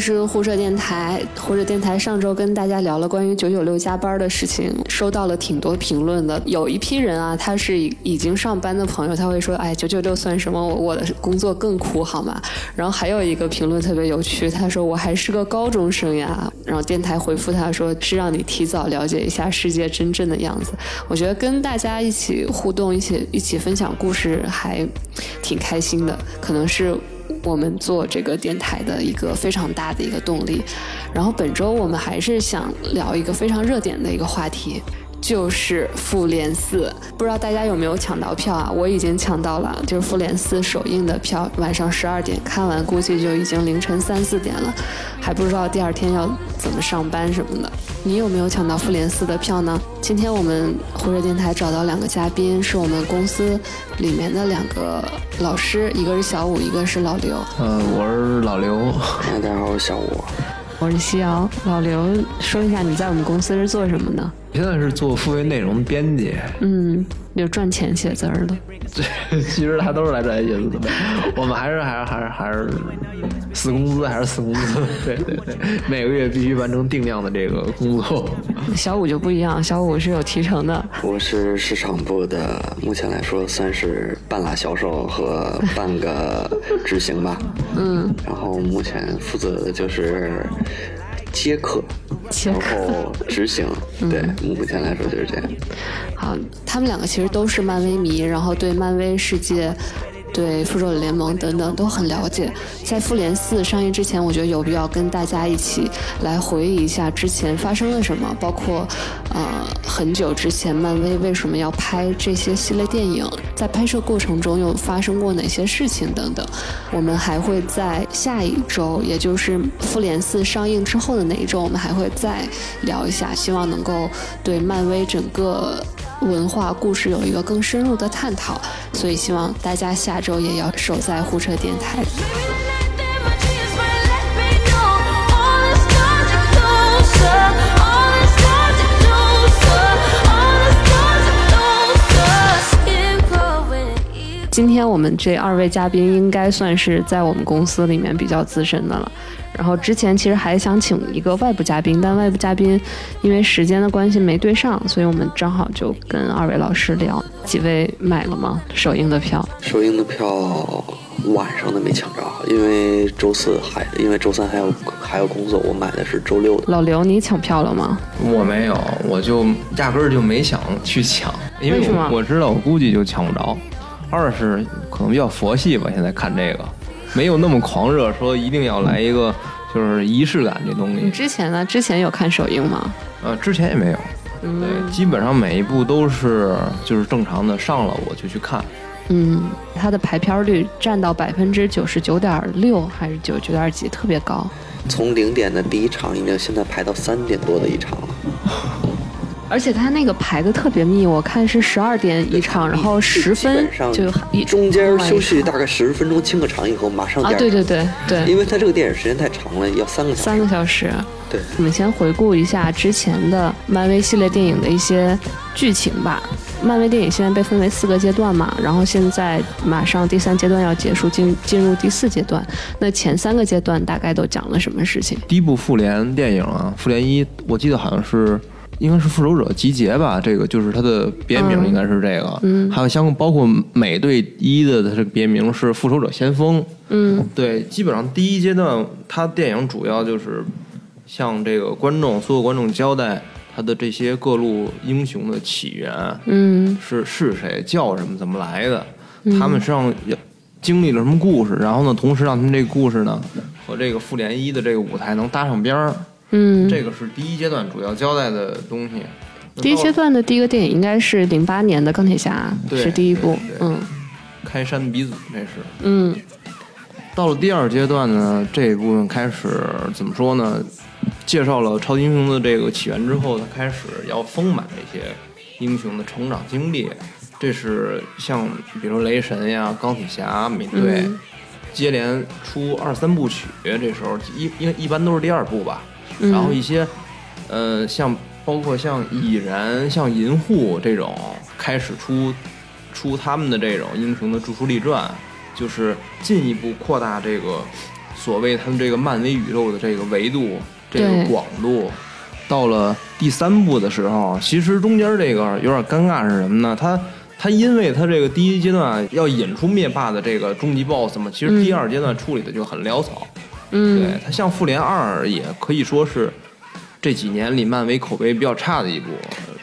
是胡扯电台。胡扯电台上周跟大家聊了关于九九六加班的事情，收到了挺多评论的。有一批人啊，他是已经上班的朋友，他会说：“哎，九九六算什么？我我的工作更苦，好吗？”然后还有一个评论特别有趣，他说：“我还是个高中生呀。”然后电台回复他说：“是让你提早了解一下世界真正的样子。”我觉得跟大家一起互动，一起一起分享故事，还挺开心的。可能是。我们做这个电台的一个非常大的一个动力，然后本周我们还是想聊一个非常热点的一个话题。就是复联四，不知道大家有没有抢到票啊？我已经抢到了，就是复联四首映的票，晚上十二点看完，估计就已经凌晨三四点了，还不知道第二天要怎么上班什么的。你有没有抢到复联四的票呢？今天我们胡热电台找到两个嘉宾，是我们公司里面的两个老师，一个是小五，一个是老刘。呃，我是老刘。大家好，我是小五。我是夕瑶。老刘，说一下你在我们公司是做什么的？现在是做付费内容编辑，嗯，就赚钱写字儿的。对，其实他都是来赚钱写字的。我们还是还是还是还是死工资，还是死工资。对对对，每个月必须完成定量的这个工作。小五就不一样，小五是有提成的。我是市场部的，目前来说算是半拉销售和半个执行吧。嗯。然后目前负责的就是。接客，然后执行，对，目前来说就是这样。好，他们两个其实都是漫威迷，然后对漫威世界。对复仇者联盟等等都很了解，在复联四上映之前，我觉得有必要跟大家一起来回忆一下之前发生了什么，包括呃很久之前漫威为什么要拍这些系列电影，在拍摄过程中又发生过哪些事情等等。我们还会在下一周，也就是复联四上映之后的那一周，我们还会再聊一下，希望能够对漫威整个。文化故事有一个更深入的探讨，所以希望大家下周也要守在胡扯电台。今天我们这二位嘉宾应该算是在我们公司里面比较资深的了。然后之前其实还想请一个外部嘉宾，但外部嘉宾因为时间的关系没对上，所以我们正好就跟二位老师聊。几位买了吗？首映的票？首映的票晚上的没抢着，因为周四还因为周三还有还有工作，我买的是周六的。老刘，你抢票了吗？我没有，我就压根儿就没想去抢，因为我知道我估计就抢不着。二是可能比较佛系吧，现在看这个。没有那么狂热，说一定要来一个就是仪式感这东西。你之前呢？之前有看首映吗？呃，之前也没有。对，基本上每一部都是就是正常的上了我就去看。嗯，它的排片率占到百分之九十九点六还是九九点几，特别高。从零点的第一场，已经现在排到三点多的一场了。而且他那个排的特别密，我看是十二点一场，然后十分就一中间休息大概十分钟清个场以后马上。啊，对对对对，因为他这个电影时间太长了，要三个小时三个小时。对，我们先回顾一下之前的漫威系列电影的一些剧情吧。漫威电影现在被分为四个阶段嘛，然后现在马上第三阶段要结束，进进入第四阶段。那前三个阶段大概都讲了什么事情？第一部复联电影啊，复联一，我记得好像是。应该是复仇者集结吧，这个就是它的别名，应该是这个。嗯，还有像包括美队一的它这个别名是复仇者先锋。嗯，对，基本上第一阶段它电影主要就是向这个观众所有观众交代他的这些各路英雄的起源，嗯，是是谁，叫什么，怎么来的，他们实际上经历了什么故事，然后呢，同时让他们这个故事呢和这个复联一的这个舞台能搭上边儿。嗯，这个是第一阶段主要交代的东西。第一阶段的第一个电影应该是零八年的钢铁侠，是第一部。嗯，开山鼻祖这是。嗯，到了第二阶段呢，这一部分开始怎么说呢？介绍了超级英雄的这个起源之后，他开始要丰满这些英雄的成长经历。这是像比如雷神呀、钢铁侠、美队，接连出二三部曲。这时候一因为一般都是第二部吧。然后一些，呃，像包括像蚁人、像银护这种开始出出他们的这种英雄的著书立传，就是进一步扩大这个所谓他们这个漫威宇宙的这个维度、这个广度。到了第三部的时候，其实中间这个有点尴尬是什么呢？他他因为他这个第一阶段要引出灭霸的这个终极 BOSS 嘛，其实第二阶段处理的就很潦草。嗯，对他像复联二也可以说是这几年里漫威口碑比较差的一部。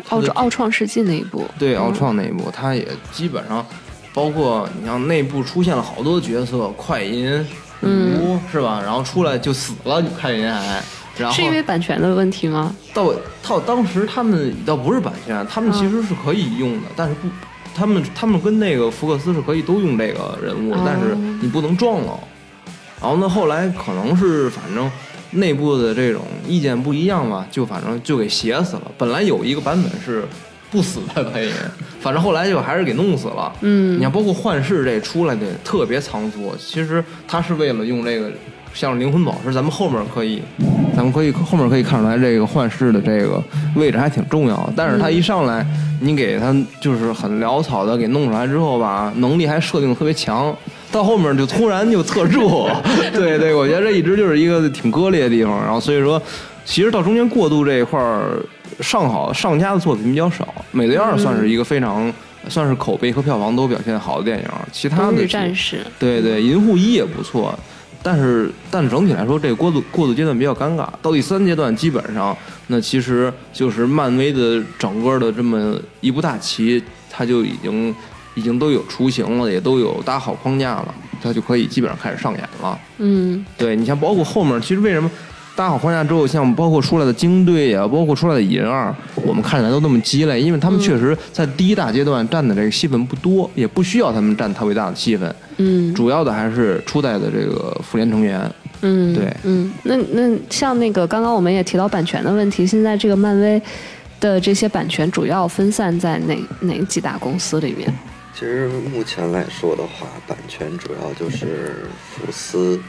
奥它的奥创世纪那一部，对奥创那一部，它也基本上包括你像内部出现了好多角色，快银、女巫、是吧？然后出来就死了，快银还。然后是因为版权的问题吗？到到当时他们倒不是版权，他们其实是可以用的，但是不，他们他们跟那个福克斯是可以都用这个人物，哦但是你不能撞了。然后呢，后来可能是反正内部的这种意见不一样吧，就反正就给写死了。本来有一个版本是不死的可以，反正后来就还是给弄死了。嗯你看，包括幻视这出来的特别仓促，其实他是为了用这个像灵魂宝石，咱们后面可以，咱们可以后面可以看出来这个幻视的这个位置还挺重要。但是他一上来，你给他就是很潦草的给弄出来之后吧，能力还设定得特别强，到后面就突然就特弱。对对，我觉得这一直就是一个挺割裂的地方。然后所以说，其实到中间过渡这一块儿，上好上佳的作品比较少，《美队二》算是一个非常。算是口碑和票房都表现好的电影，其他的战士，对对，银护一也不错，但是但整体来说，这个过渡过渡阶段比较尴尬。到第三阶段，基本上那其实就是漫威的整个的这么一部大棋，它就已经已经都有雏形了，也都有搭好框架了，它就可以基本上开始上演了。嗯对你像包括后面，其实为什么搭好框架之后，像包括出来的精队呀、包括出来的蚁人二，我们看起来都那么鸡肋，因为他们确实在第一大阶段占的这个戏份不多，也不需要他们占特别大的戏份，嗯主要的还是初代的这个复联成员。嗯，对嗯，那那像那个刚刚我们也提到版权的问题，现在这个漫威的这些版权主要分散在哪哪几大公司里面？其实目前来说的话，版权主要就是福斯、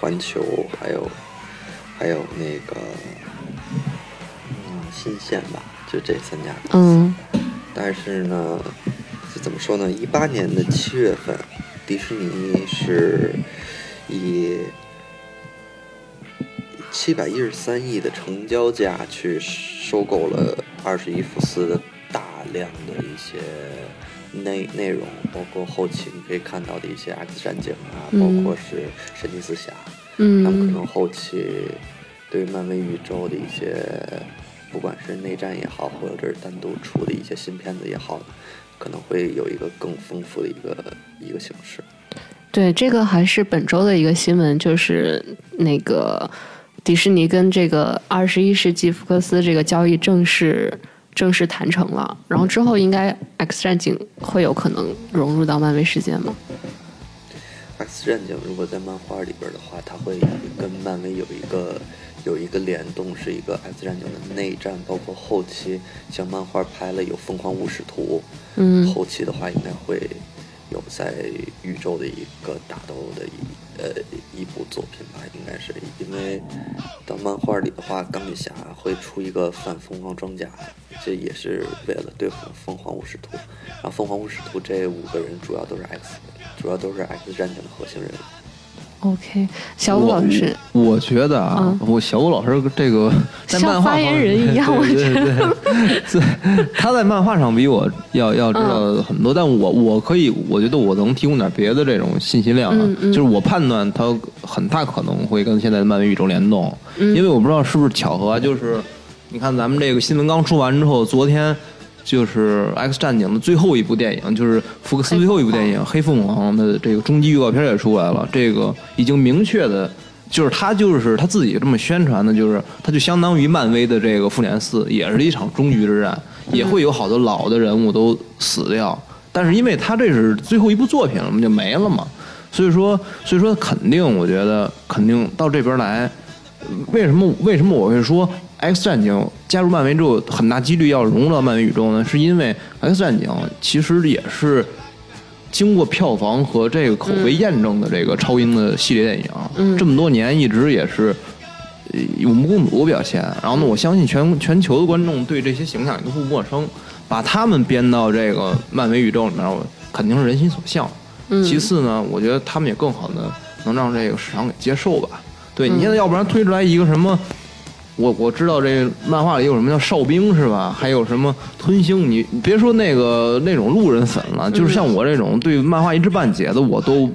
环球，还有还有那个嗯新线吧，就这三家公司。嗯但是呢，是怎么说呢？一八年的七月份，迪士尼是以七百一十三亿的成交价去收购了二十一福斯的大量的一些内内容，包括后期你可以看到的一些 X 战警啊，嗯包括是神奇四侠，他们可嗯能后期对于漫威宇宙的一些，不管是内战也好，或者是单独出的一些新片子也好，可能会有一个更丰富的一个一个形式。对，这个还是本周的一个新闻，就是那个迪士尼跟这个二十一世纪福克斯这个交易正式正式谈成了，然后之后应该 X 战警会有可能融入到漫威世界吗？X 战警如果在漫画里边的话，它会跟漫威有一个有一个联动，是一个 X 战警的内战，包括后期像漫画拍了有疯狂武士图，嗯后期的话应该会有在宇宙的一个打斗的一呃一部作品吧，应该是因为到漫画里的话，钢铁侠会出一个反疯狂装甲，这也是为了对付凤凰武士图。然后凤凰武士图这五个人主要都是 X，主要都是 X 战警的核心人物。OK，小武老师，我，我觉得啊，嗯。我小武老师这个 在像漫画发言人一样我觉得。对对，他在漫画上比我要要知道很多，但我我可以，我觉得我能提供点别的这种信息量啊，嗯嗯。就是我判断他很大可能会跟现在的漫威宇宙联动，嗯。因为我不知道是不是巧合啊，就是你看咱们这个新闻刚出完之后，昨天。就是《X 战警》的最后一部电影，就是福克斯最后一部电影《黑凤凰》的这个终极预告片也出来了。这个已经明确的，就是他就是他自己这么宣传的，就是他就相当于漫威的这个复联四，也是一场终局之战，也会有好多老的人物都死掉。但是因为他这是最后一部作品了嘛，就没了嘛，所以说所以说肯定，我觉得肯定到这边来。为什么为什么我会说 X 战警加入漫威之后，很大几率要融入到漫威宇宙呢？是因为 X 战警其实也是经过票房和这个口碑验证的这个超英的系列电影，嗯这么多年一直也是呃有目共睹的表现。然后呢，我相信全全球的观众对这些形象也都不陌生，把他们编到这个漫威宇宙里面，我肯定是人心所向。嗯其次呢，我觉得他们也更好的能让这个市场给接受吧。对你现在要不然推出来一个什么，我我知道这漫画里有什么叫哨兵是吧？还有什么吞星？你你别说那个那种路人粉了，就是像我这种对漫画一知半解的，我都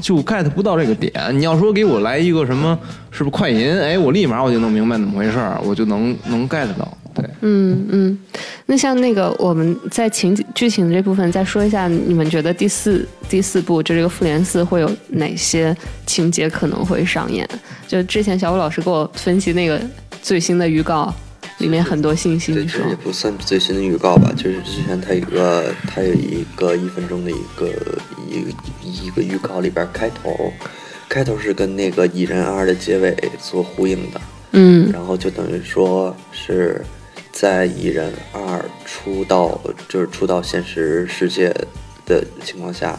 就 get 不到这个点。你要说给我来一个什么，是不是快银？哎，我立马我就能明白怎么回事儿，我就能能 get 到。对，嗯嗯，那像那个我们在情景剧情这部分再说一下，你们觉得第四第四部就这个复联四会有哪些情节可能会上演？就之前小武老师给我分析那个最新的预告，里面很多信息，这你说。这也不算最新的预告吧，就是之前它有一个它有一个一分钟的一个一一个预告里边开头，开头是跟那个蚁人二的结尾做呼应的，嗯。然后就等于说是在蚁人二出到就是出到现实世界的情况下，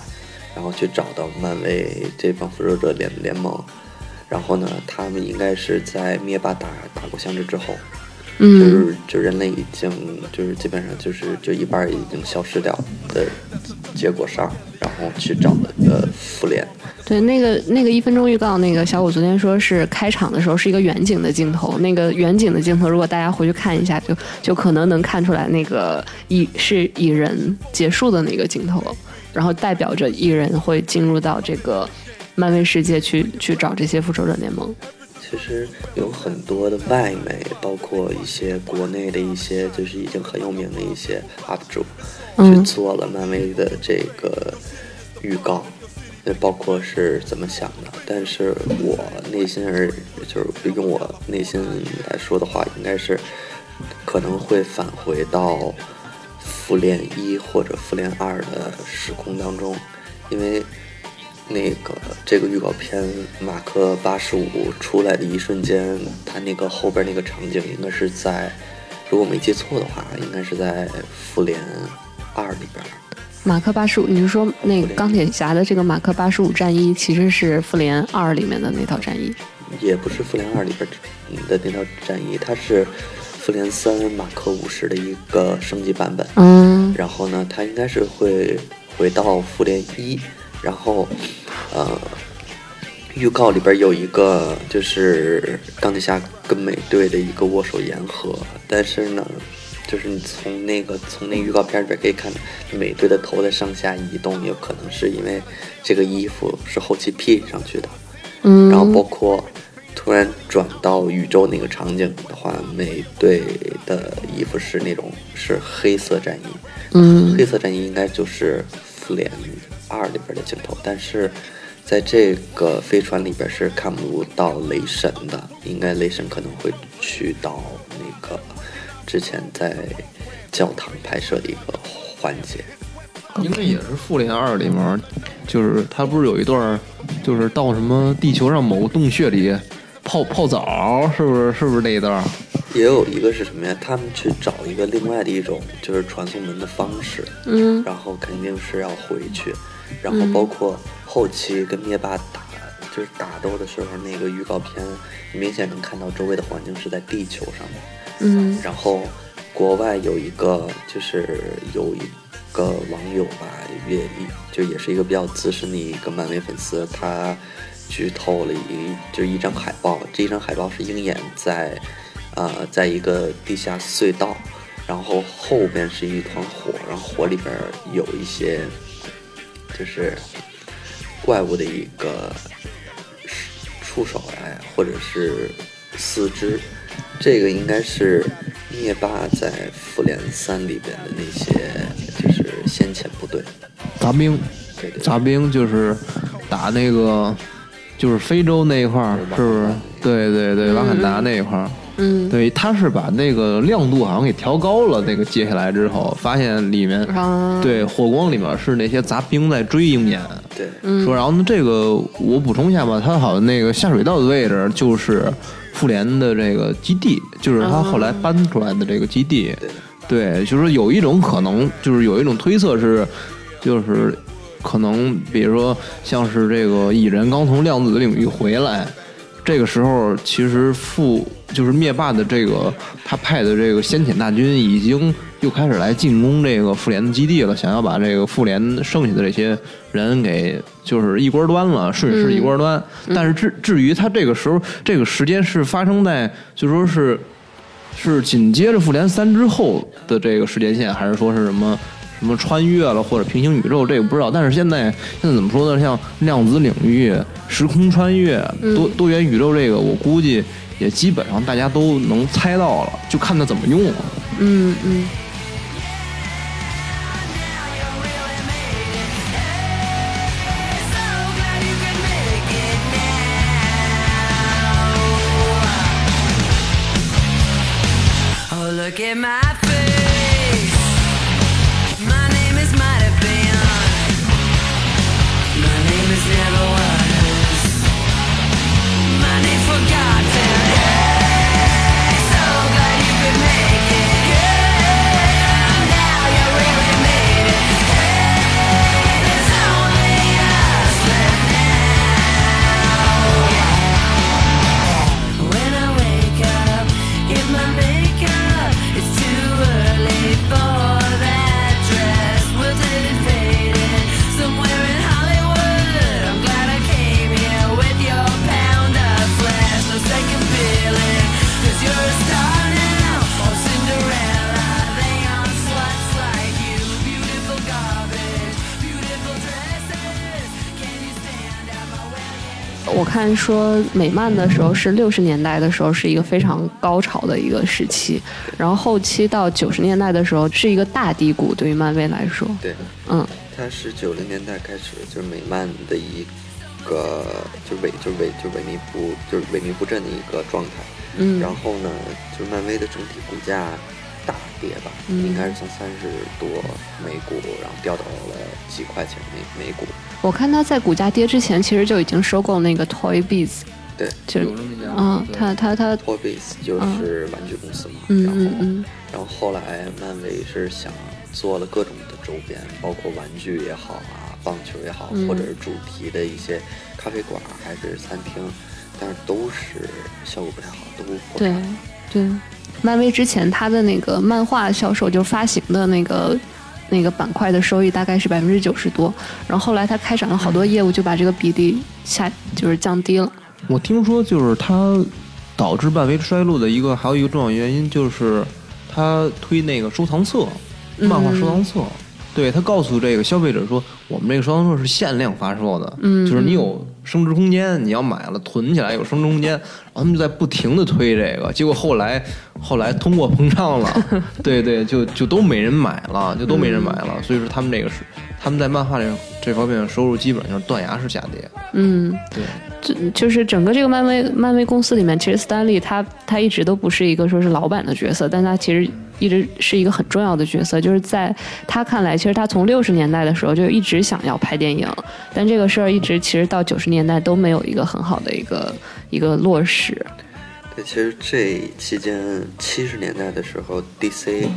然后去找到漫威这帮复仇者联联盟，然后呢，他们应该是在灭霸打打过响指之后，就嗯。是就人类已经就是基本上就是就一半儿已经消失掉的结果上，然后去找了个复联，对，那个那个一分钟预告，那个小五昨天说是开场的时候是一个远景的镜头，那个远景的镜头，如果大家回去看一下，就就可能能看出来那个蚁是蚁人结束的那个镜头，然后代表着蚁人会进入到这个漫威世界去去找这些复仇者联盟。其实有很多的外媒，包括一些国内的一些就是已经很有名的一些 UP 主，去嗯做了漫威的这个预告，那包括是怎么想的。但是我内心而就是用我内心来说的话，应该是可能会返回到复联一或者复联二的时空当中，因为那个这个预告片马克八十五出来的一瞬间，他那个后边那个场景应该是在，如果没记错的话，应该是在复联二里边。马克八十五，你是说那个钢铁侠的这个马克八十五战衣其实是复联二里面的那套战衣？也不是复联二里边的那套战衣，它是复联三马克五十的一个升级版本。嗯然后呢，它应该是会回到复联一，然后，呃，预告里边有一个就是钢铁侠跟美队的一个握手言和，但是呢，就是你从那个从那预告片里边可以看，美队的头在上下移动，有可能是因为这个衣服是后期 P 上去的。嗯，然后包括突然转到宇宙那个场景的话，美队的衣服是那种是黑色战衣，嗯。黑色战衣应该就是复联二里边的镜头，但是在这个飞船里边是看不到雷神的，应该雷神可能会去到那个之前在教堂拍摄的一个环节。应该也是复联二里面，就是他不是有一段，就是到什么地球上某个洞穴里泡泡澡，是不是？是不是那一段？也有一个是什么呀？他们去找一个另外的一种就是传送门的方式，嗯然后肯定是要回去，然后包括后期跟灭霸打，就是打斗的时候，那个预告片明显能看到周围的环境是在地球上的。嗯然后国外有一个就是有一个网友吧，也就也是一个比较资深的一个漫威粉丝，他剧透了一就是一张海报，这一张海报是鹰眼在呃在一个地下隧道，然后后边是一团火，然后火里边有一些就是怪物的一个触手哎，或者是四肢，这个应该是灭霸在复联三里边的那些就是先遣部队。杂兵，对对杂兵就是打那个，就是非洲那一块儿，是不是？对对对，瓦坎达那一块儿。嗯，对，他是把那个亮度好像给调高了，那个接下来之后，发现里面啊，对火光里面是那些杂兵在追鹰眼。对，嗯。说，然后呢，这个我补充一下吧，他好像那个下水道的位置就是复联的这个基地，就是他后来搬出来的这个基地。对。对，就是有一种可能，就是有一种推测是，就是可能，比如说像是这个蚁人刚从量子领域回来，这个时候其实复就是灭霸的这个他派的这个先遣大军已经又开始来进攻这个复联的基地了，想要把这个复联剩下的这些人给就是一锅端了，顺势一锅端。但是至至于他这个时候这个时间是发生在就说是是紧接着复联三之后的这个时间线，还是说是什么？什么穿越了或者平行宇宙，这个不知道。但是现在现在怎么说呢？像量子领域、时空穿越、多多元宇宙，这个我估计也基本上大家都能猜到了，就看他怎么用了。嗯嗯。我看说美漫的时候是六十年代的时候是一个非常高潮的一个时期，然后后期到九十年代的时候是一个大低谷，对于漫威来说，对，嗯。它是九零年代开始就是美漫的一个就萎就萎就萎靡不就是萎靡不振的一个状态。嗯。然后呢，就是漫威的整体股价大跌吧，嗯应该是从三十多每股，然后掉到了几块钱每每股。我看他在股价跌之前，其实就已经收购那个 Toy Biz，对就有这么一家嗯，他他他，，Toy Biz 就是玩具公司嘛。嗯然后，嗯嗯然后后来漫威是想做了各种的周边，包括玩具也好啊，棒球也好，嗯或者是主题的一些咖啡馆还是餐厅，但是都是效果不太好，都破对产。对，漫威之前它的那个漫画销售，就发行的那个那个板块的收益大概是百分之九十多，然后后来它开展了好多业务，就把这个比例下就是降低了。我听说就是它导致漫威衰落的一个还有一个重要原因就是它推那个收藏册，漫画收藏册。对他告诉这个消费者说，我们这个收藏册是限量发售的，嗯就是你有升值空间，你要买了囤起来有升值空间，然后他们就在不停的推这个，结果后来后来通货膨胀了，对对，就就都没人买了，就都没人买了，所以说他们这个是他们在漫画这这方面的收入基本上是断崖式下跌，嗯，对。就就是整个这个漫威漫威公司里面，其实斯丹利他他一直都不是一个说是老板的角色，但他其实一直是一个很重要的角色。就是在他看来，其实他从六十年代的时候就一直想要拍电影，但这个事儿一直其实到九十年代都没有一个很好的一个一个落实。对，其实这期间七十年代的时候，DC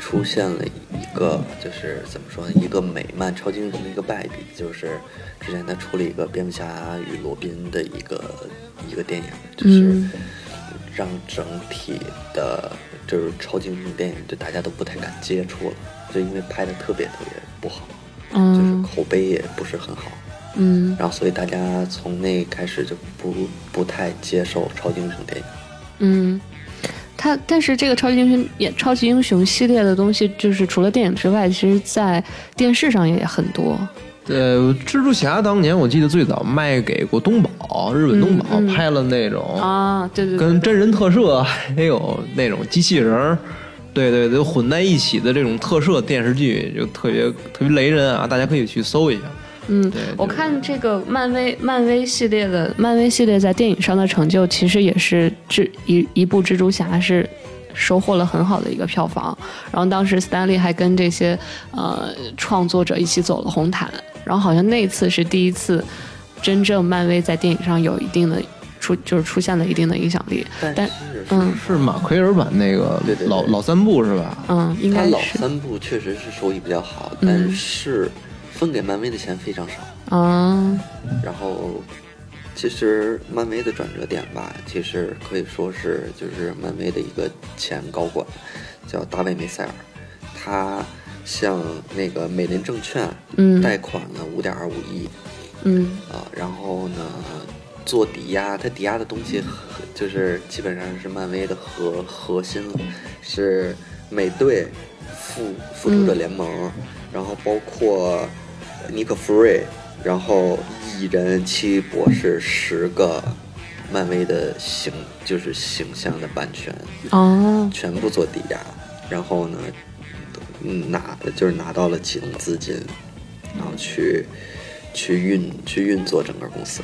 出现了一个就是怎么说呢，一个美漫超级英雄的一个败笔，就是之前他出了一个蝙蝠侠与罗宾的一个一个电影，就是嗯让整体的就是超级英雄电影就大家都不太敢接触了，就因为拍的特别特别不好，嗯就是嗯口碑也不是很好。嗯然后所以大家从那开始就不不太接受超级英雄电影。嗯，他但是这个超级英雄也超级英雄系列的东西，就是除了电影之外，其实在电视上也很多。呃，蜘蛛侠当年我记得最早卖给过东宝，日本东宝拍了那种啊，对对对，跟真人特摄，还有那种机器人儿，对对对，混在一起的这种特摄电视剧，就特别特别雷人啊！大家可以去搜一下。嗯对，我看这个漫威漫威系列的漫威系列在电影上的成就，其实也是蜘一一部蜘蛛侠是收获了很好的一个票房。然后当时斯丹利还跟这些呃创作者一起走了红毯，然后好像那次是第一次真正漫威在电影上有一定的出就是出现了一定的影响力。但但是嗯。是马奎尔版那个对对对。老老三部是吧？嗯，应该是。三部确实是收益比较好，嗯。但是分给漫威的钱非常少。啊。然后其实漫威的转折点吧，其实可以说是就是漫威的一个前高管，叫大卫梅塞尔，他向那个美林证券嗯。贷款了五点二五亿嗯。啊，然后呢做抵押，他抵押的东西和就是基本上是漫威的核核心了，是美队、复复仇者联盟，然后包括尼克弗瑞，然后蚁人、奇异博士十个漫威的形就是形象的版权，哦。全部做抵押，然后呢，嗯，拿就是拿到了启动资金，然后去去运去运作整个公司。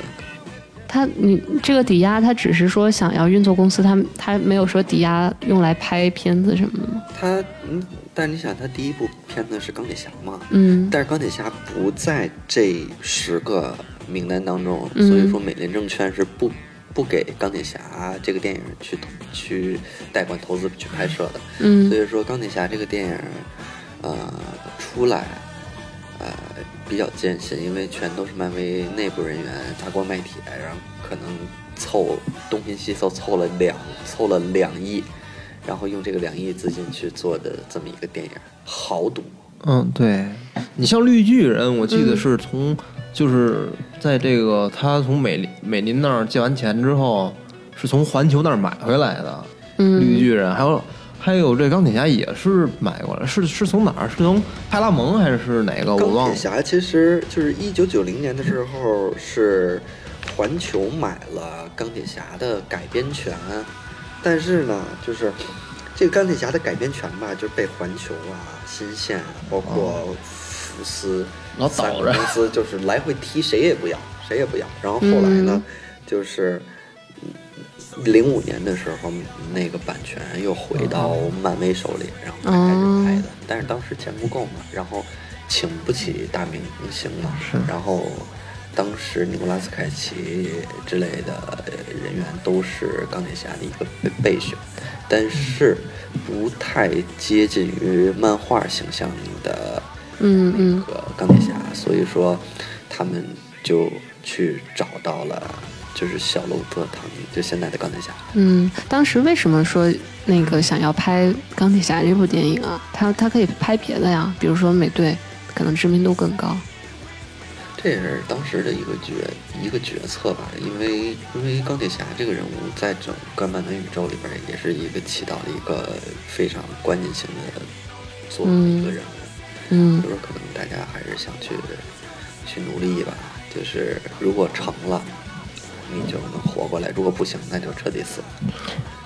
他你这个抵押，他只是说想要运作公司，他他没有说抵押用来拍片子什么的吗？他嗯，但你想，他第一部片子是钢铁侠嘛，嗯但是钢铁侠不在这十个名单当中，嗯所以说美林证券是不不给钢铁侠这个电影去投去贷款投资去拍摄的。嗯所以说钢铁侠这个电影，呃，出来，呃，比较艰辛，因为全都是漫威内部人员砸锅卖铁，然后可能凑东拼西凑凑了两凑了两亿，然后用这个两亿资金去做的这么一个电影，豪赌。嗯，对，你像绿巨人，我记得是从、就是在这个他从美林美林那儿借完钱之后，是从环球那儿买回来的。嗯绿巨人还有还有这钢铁侠也是买过来，是是从哪儿？是从派拉蒙还是哪个？我忘了。钢铁侠其实就是一九九零年的时候是环球买了钢铁侠的改编权，但是呢，就是这个钢铁侠的改编权吧，就是被环球啊、新线啊，包括福斯老三倒着。公司就是来回踢，谁也不要，谁也不要。然后后来呢，就是零五年的时候，那个版权又回到漫威手里，然后才开始拍的。但是当时钱不够嘛，然后请不起大明星嘛，是。然后当时尼古拉斯凯奇之类的呃人员都是钢铁侠的一个备备选，但是不太接近于漫画形象的嗯嗯那个钢铁侠，所以说他们就去找到了就是小罗伯特·唐尼，就现在的钢铁侠。嗯，当时为什么说那个想要拍钢铁侠这部电影啊？他他可以拍别的呀，比如说美队，可能知名度更高。这也是当时的一个决一个决策吧，因为因为钢铁侠这个人物在整个漫威宇宙里边也是一个起到了一个非常关键性的作用的一个人物，嗯所以说可能大家还是想去去努力吧，就是如果成了，你就能活过来；如果不行，那就彻底死。了。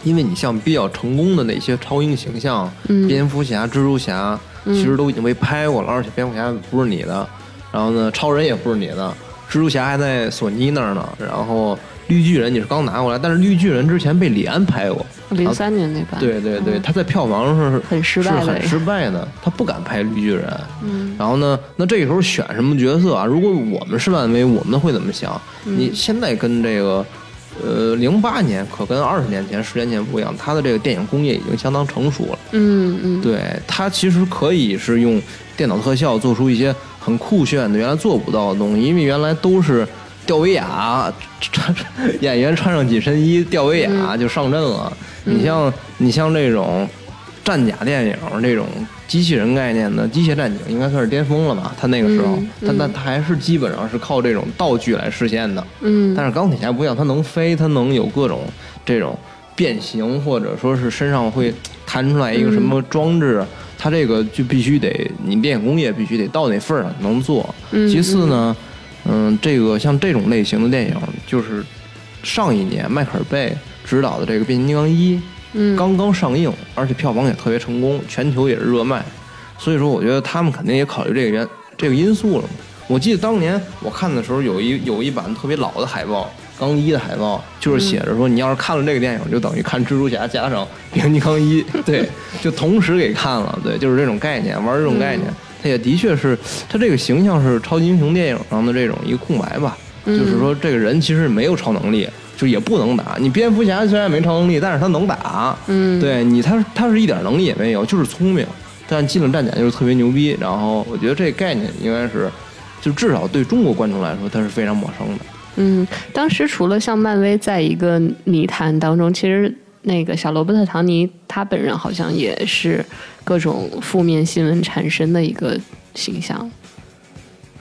因为你像比较成功的那些超英形象，嗯。蝙蝠侠、蜘蛛侠，其实都已经被拍过了，而且蝙蝠侠不是你的，然后呢，超人也不是你的，蜘蛛侠还在索尼那儿呢，然后绿巨人你是刚拿过来，但是绿巨人之前被李安拍过，零三年那版。对对对，嗯他在票房上是很失败的是很失败的，他不敢拍绿巨人。嗯然后呢，那这个时候选什么角色啊？如果我们是漫威，我们会怎么想？嗯你现在跟这个，呃，零八年可跟二十年前、十年前不一样，他的这个电影工业已经相当成熟了。嗯嗯，对，他其实可以是用电脑特效做出一些很酷炫的、原来做不到的东西，因为原来都是吊威亚，穿 演员穿上紧身衣，吊威亚就上阵了。你像你像这种战甲电影这种机器人概念的机械战警，应该算是巅峰了吧？他那个时候嗯，但但嗯他还是基本上是靠这种道具来实现的。嗯，但是钢铁侠不一样，他能飞，他能有各种这种变形，或者说是身上会弹出来一个什么装置，他这个就必须得你电影工业必须得到那份儿上能做。嗯其次呢，嗯，这个像这种类型的电影，就是上一年迈克尔贝执导的这个《变形金刚一》，嗯刚刚上映，而且票房也特别成功，全球也是热卖。所以说，我觉得他们肯定也考虑这个原这个因素了嘛。我记得当年我看的时候，有一有一版特别老的海报，刚一的海报，就是写着说，你要是看了这个电影，就等于看蜘蛛侠加上变形金刚一，对，就同时给看了，对，就是这种概念，玩这种概念，它也的确是，它这个形象是超级英雄电影上的这种一个空白吧，就是说这个人其实没有超能力，就也不能打。你蝙蝠侠虽然没超能力，但是他能打，嗯对你他他是一点能力也没有，就是聪明，但进了战甲就是特别牛逼。然后我觉得这概念应该是，就至少对中国观众来说，他是非常陌生的。嗯，当时除了像漫威在一个泥潭当中，其实那个小罗伯特·唐尼他本人好像也是各种负面新闻缠身的一个形象。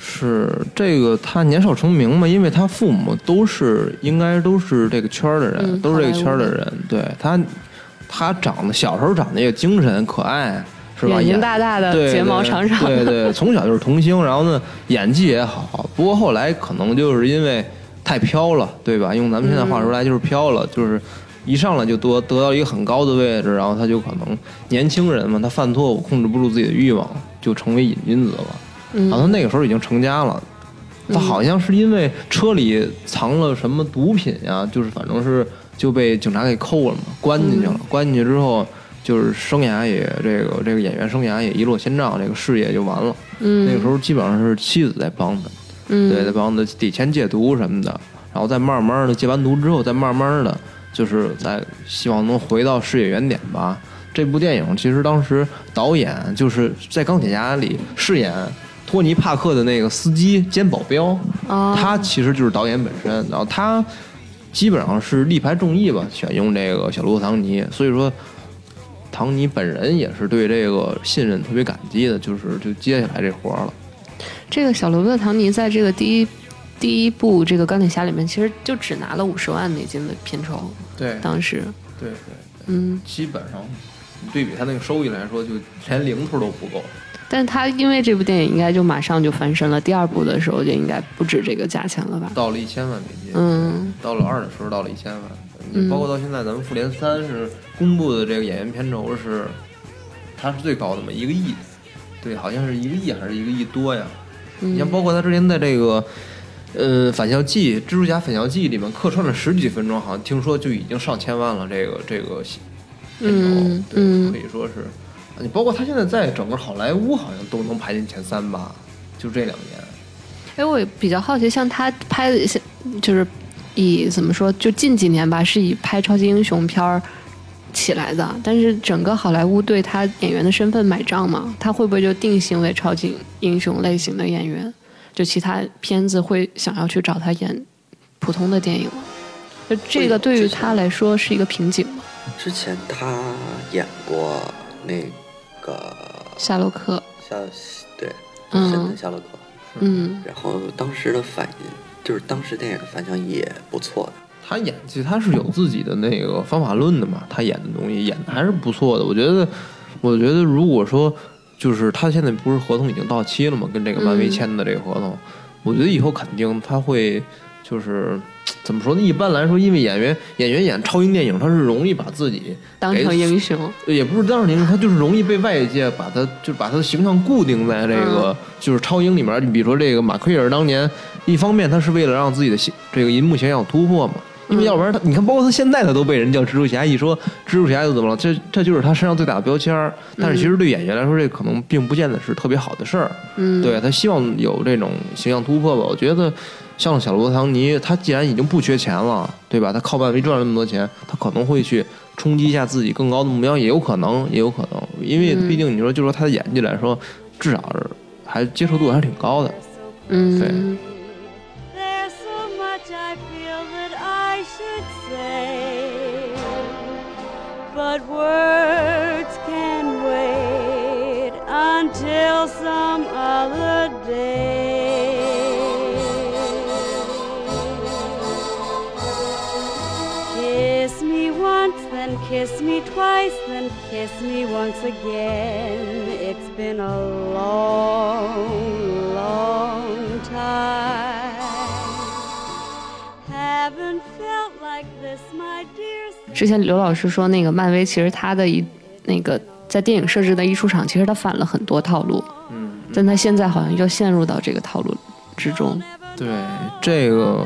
是这个，他年少成名嘛，因为他父母都是应该都是这个圈儿的人，嗯都是这个圈儿的人。对他，他长得小时候长得也精神可爱，是吧？眼睛大大的，睫毛长长的，对对，从小就是童星，然后呢，演技也好。不过后来可能就是因为太飘了，对吧？用咱们现在话说来就是飘了，就是一上来就得得到一个很高的位置，然后他就可能年轻人嘛，他犯错误控制不住自己的欲望，就成为瘾君子了。然后他那个时候已经成家了。他好像是因为车里藏了什么毒品呀，就是反正是就被警察给扣了嘛，关进去了。关进去之后，就是生涯也这个这个演员生涯也一落千丈，这个事业就完了。嗯，那个时候基本上是妻子在帮他，嗯，对，在帮他抵钱戒毒什么的，然后再慢慢的戒完毒之后，再慢慢的就是在希望能回到事业原点吧。这部电影其实当时导演就是在《钢铁侠》里饰演托尼·帕克的那个司机兼保镖，哦他其实就是导演本身，然后他基本上是力排众议吧，选用这个小罗伯特·唐尼，所以说。唐尼本人也是对这个信任特别感激的，就是就接下来这活儿了。这个小罗伯特·唐尼在这个第一第一部这个钢铁侠里面，其实就只拿了五十万美金的片酬，对当时，对对，嗯，基本上对比他那个收益来说，就连零头都不够。但他因为这部电影应该就马上就翻身了，第二部的时候就应该不止这个价钱了吧？到了一千万美金，嗯，到了二的时候到了一千万，嗯包括到现在咱们复联三是公布的这个演员片酬是，它是最高的嘛，一个亿，对，好像是一个亿还是一个亿多呀？嗯你像包括他之前在这个。呃，返校记，蜘蛛侠返校记里面客串了十几分钟，好像听说就已经上千万了。这个这个片酬，嗯对，嗯可以说是，你包括他现在在整个好莱坞好像都能排进前三吧，就这两年。哎，我也比较好奇，像他拍的就是以怎么说，就近几年吧，是以拍超级英雄片儿起来的。但是整个好莱坞对他演员的身份买账吗？他会不会就定型为超级英雄类型的演员？就其他片子会想要去找他演普通的电影吗？就这个对于他来说是一个瓶颈吗？之前他演过那个夏洛克，夏对嗯神探夏洛克，嗯然后当时的反应就是当时电影的反响也不错的。他演技他是有自己的那个方法论的嘛，他演的东西演的还是不错的。我觉得，我觉得如果说就是他现在不是合同已经到期了吗，跟这个漫威嗯签的这个合同，我觉得以后肯定他会就是 怎么说呢？一般来说，因为演员演员演超英电影，他是容易把自己当成英雄，也不是当成英雄，他就是容易被外界把他就把他的形象固定在这个、嗯就是超英里面。你比如说这个马奎尔当年，一方面他是为了让自己的形这个银幕形象突破嘛，因为嗯要不然他你看，包括他现在他都被人叫蜘蛛侠，一说蜘蛛侠又怎么了？这这就是他身上最大的标签儿。但是其实对演员来说，这可能并不见得是特别好的事儿。嗯，对他希望有这种形象突破吧。我觉得像小罗伯特·唐尼，他既然已经不缺钱了，对吧？他靠漫威赚了那么多钱，他可能会去冲击一下自己更高的目标，也有可能，也有可能。因为嗯毕竟你说，就说他的演技来说，至少是还接受度还是挺高的。嗯，There's but words can wait until some other day. Kiss me once, then kiss me twice, then kiss me once again. It's been a long, long 之前刘老师说，那个漫威其实他的一那个在电影设置的一出场，其实他反了很多套路，嗯，但他现在好像又陷入到这个套路之中。对这个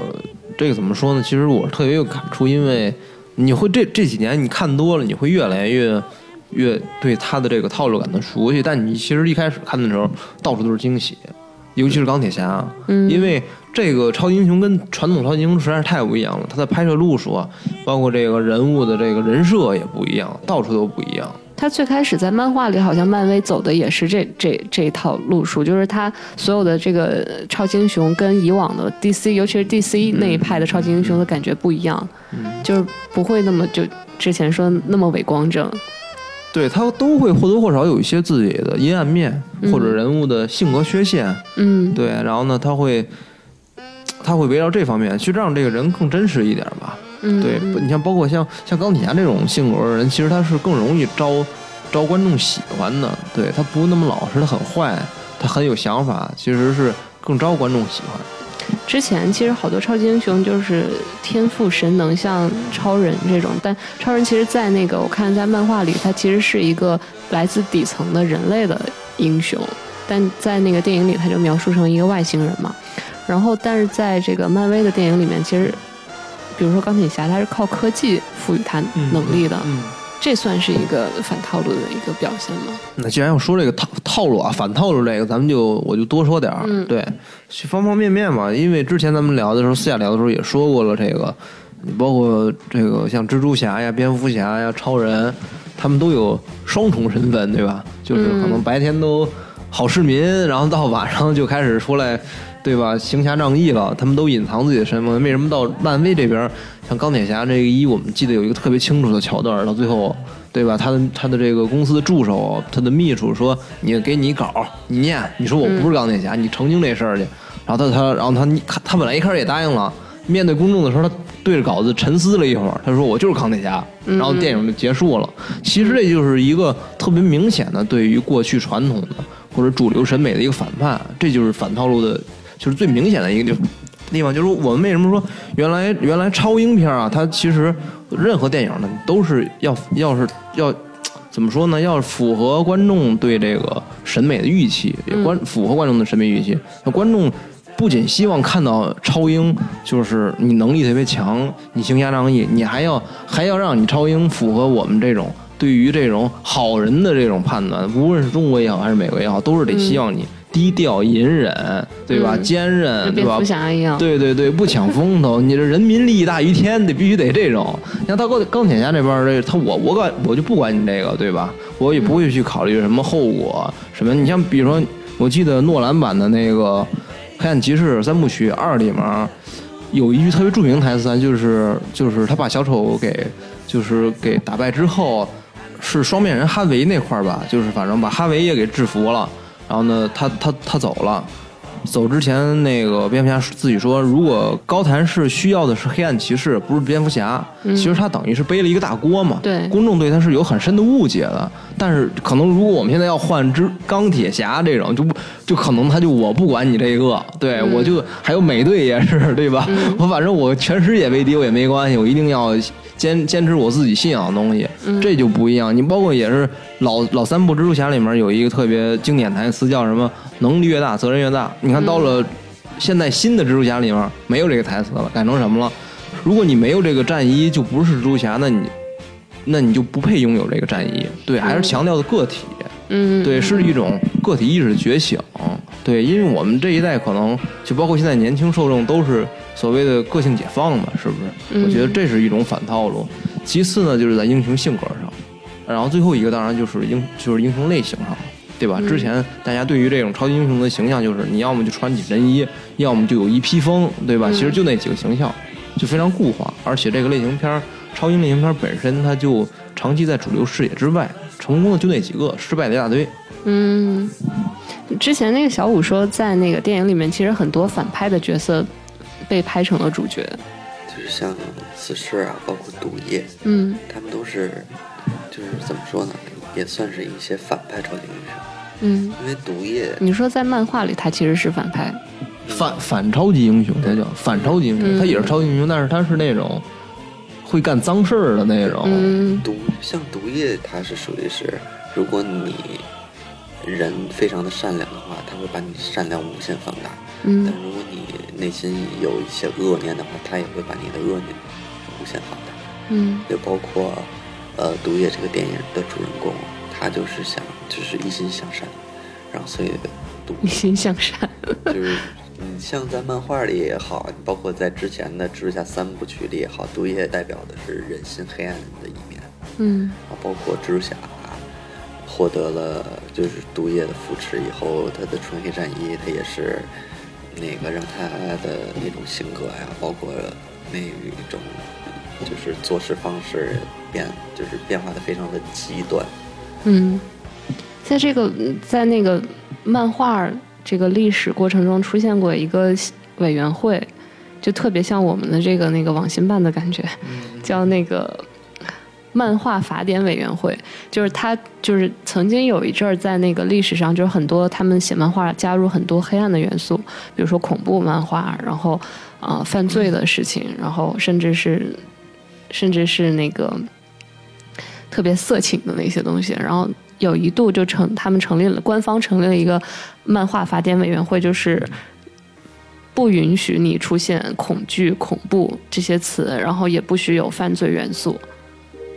这个怎么说呢？其实我特别有感触，因为你会这这几年你看多了，你会越来越越对他的这个套路感到熟悉。但你其实一开始看的时候，到处都是惊喜，尤其是钢铁侠，嗯因为这个超级英雄跟传统超级英雄实在是太不一样了。他的拍摄路数啊，包括这个人物的这个人设也不一样，到处都不一样。他最开始在漫画里，好像漫威走的也是这这这一套路数，就是他所有的这个超级英雄跟以往的 DC，尤其是 DC 那一派的超级英雄的感觉不一样，就是不会那么就之前说那么伪光正。对他都会或多或少有一些自己的阴暗面，或者人物的性格缺陷。嗯，对，然后呢，他会他会围绕这方面去让这个人更真实一点吧。嗯，对，你像包括像像钢铁侠这种性格的人，其实他是更容易招招观众喜欢的。对他不那么老实，他很坏，他很有想法，其实是更招观众喜欢。之前其实好多超级英雄就是天赋神能，像超人这种，但超人其实，在那个我看在漫画里，他其实是一个来自底层的人类的英雄，但在那个电影里，他就描述成一个外星人嘛。然后，但是在这个漫威的电影里面，其实，比如说钢铁侠，他是靠科技赋予他能力的，嗯。这算是一个反套路的一个表现吗？那既然要说这个套套路啊，反套路这个，咱们就我就多说点儿。嗯对，方方面面嘛。因为之前咱们聊的时候，私下聊的时候也说过了，这个包括这个像蜘蛛侠呀、蝙蝠侠呀、超人，他们都有双重身份，对吧？就是可能白天都好市民，然后到晚上就开始出来，对吧？行侠仗义了，他们都隐藏自己的身份。为什么到漫威这边，像钢铁侠这个一，我们记得有一个特别清楚的桥段，到最后。对吧？他的他的这个公司的助手，他的秘书说：“你给你稿，你念。你说我不是钢铁侠，你澄清这事儿去。”然后他他然后他他他本来一开始也答应了，面对公众的时候，他对着稿子沉思了一会儿，他说：“我就是钢铁侠。”然后电影就结束了。其实这就是一个特别明显的对于过去传统的或者主流审美的一个反叛，这就是反套路的，就是最明显的一个地地方。就是我们为什么说原来原来超英片啊，它其实任何电影呢都是要要是要怎么说呢？要符合观众对这个审美的预期，也观符合观众的审美预期。那观众不仅希望看到超英，就是你能力特别强，你行侠仗义，你还要还要让你超英符合我们这种对于这种好人的这种判断，无论是中国也好还是美国也好，都是得希望你低调、隐忍，对吧？嗯坚韧，对吧。对对对，不抢风头，你这人民利益大于天，得必须得这种。你像到钢钢铁侠这边儿，这他我我管我就不管你这个，对吧？我也不会去考虑什么后果什么。你像比如说，我记得诺兰版的那个《黑暗骑士》三部曲二里面有一句特别著名的台词啊，就是就是他把小丑给就是给打败之后，是双面人哈维那块儿吧，就是反正把哈维也给制服了。然后呢，他他他走了。走之前，那个蝙蝠侠自己说，如果高谭市需要的是黑暗骑士，不是蝙蝠侠，其实他等于是背了一个大锅嘛。对公众对他是有很深的误解的。但是可能如果我们现在要换只钢铁侠这种，就不就可能他就我不管你这个，对、我就还有美队也是，对吧？我反正我全世界为敌我也没关系，我一定要坚坚持我自己信仰的东西，这就不一样。你包括也是老老三部蜘蛛侠里面有一个特别经典台词叫什么“能力越大，责任越大”。你看到了现在新的蜘蛛侠里面没有这个台词了，改成什么了？如果你没有这个战衣，就不是蜘蛛侠，那你那你就不配拥有这个战衣。对，还是强调的个体。嗯，对，是一种个体意识的觉醒。对，因为我们这一代可能就包括现在年轻受众都是所谓的个性解放嘛，是不是？我觉得这是一种反套路。其次呢，就是在英雄性格上，然后最后一个当然就是英就是英雄类型上了。对吧？之前大家对于这种超级英雄的形象，就是你要么就穿紧身衣，要么就有一披风，对吧？其实就那几个形象，就非常固化。而且这个类型片儿，超英类型片本身它就长期在主流视野之外，成功的就那几个，失败的一大堆。嗯，之前那个小五说，在那个电影里面，其实很多反派的角色被拍成了主角。就是像死侍啊，包括毒液，嗯他们都是，就是怎么说呢，也算是一些反派超级英雄。嗯，因为毒液，你说在漫画里他其实是反派。反反超级英雄，他叫反超级英雄，嗯他也是超级英雄，但是他是那种会干脏事儿的那种。嗯毒像毒液，它是属于是，如果你人非常的善良的话，他会把你善良无限放大。嗯但嗯如果你内心有一些恶念的话，他也会把你的恶念无限放大。嗯也包括呃毒液这个电影的主人公，他就是想就是一心向善，然后所以毒 一心向善。就是你像在漫画里也好，包括在之前的蜘蛛侠三部曲里也好，毒液代表的是人心黑暗的一面，嗯啊，包括蜘蛛侠，获得了就是毒液的扶持以后，他的纯黑战衣，他也是那个让他的那种性格呀，包括那一种就是做事方式变，就是变化的非常的极端。嗯，在这个在那个漫画这个历史过程中出现过一个委员会，就特别像我们的这个那个网信办的感觉，叫那个漫画法典委员会，就是他就是曾经有一阵儿在那个历史上，就是很多他们写漫画加入很多黑暗的元素，比如说恐怖漫画，然后啊、呃犯罪的事情，然后甚至是甚至是那个特别色情的那些东西，然后有一度就成他们成立了官方成立了一个漫画法典委员会，就是不允许你出现恐惧、恐怖这些词，然后也不许有犯罪元素。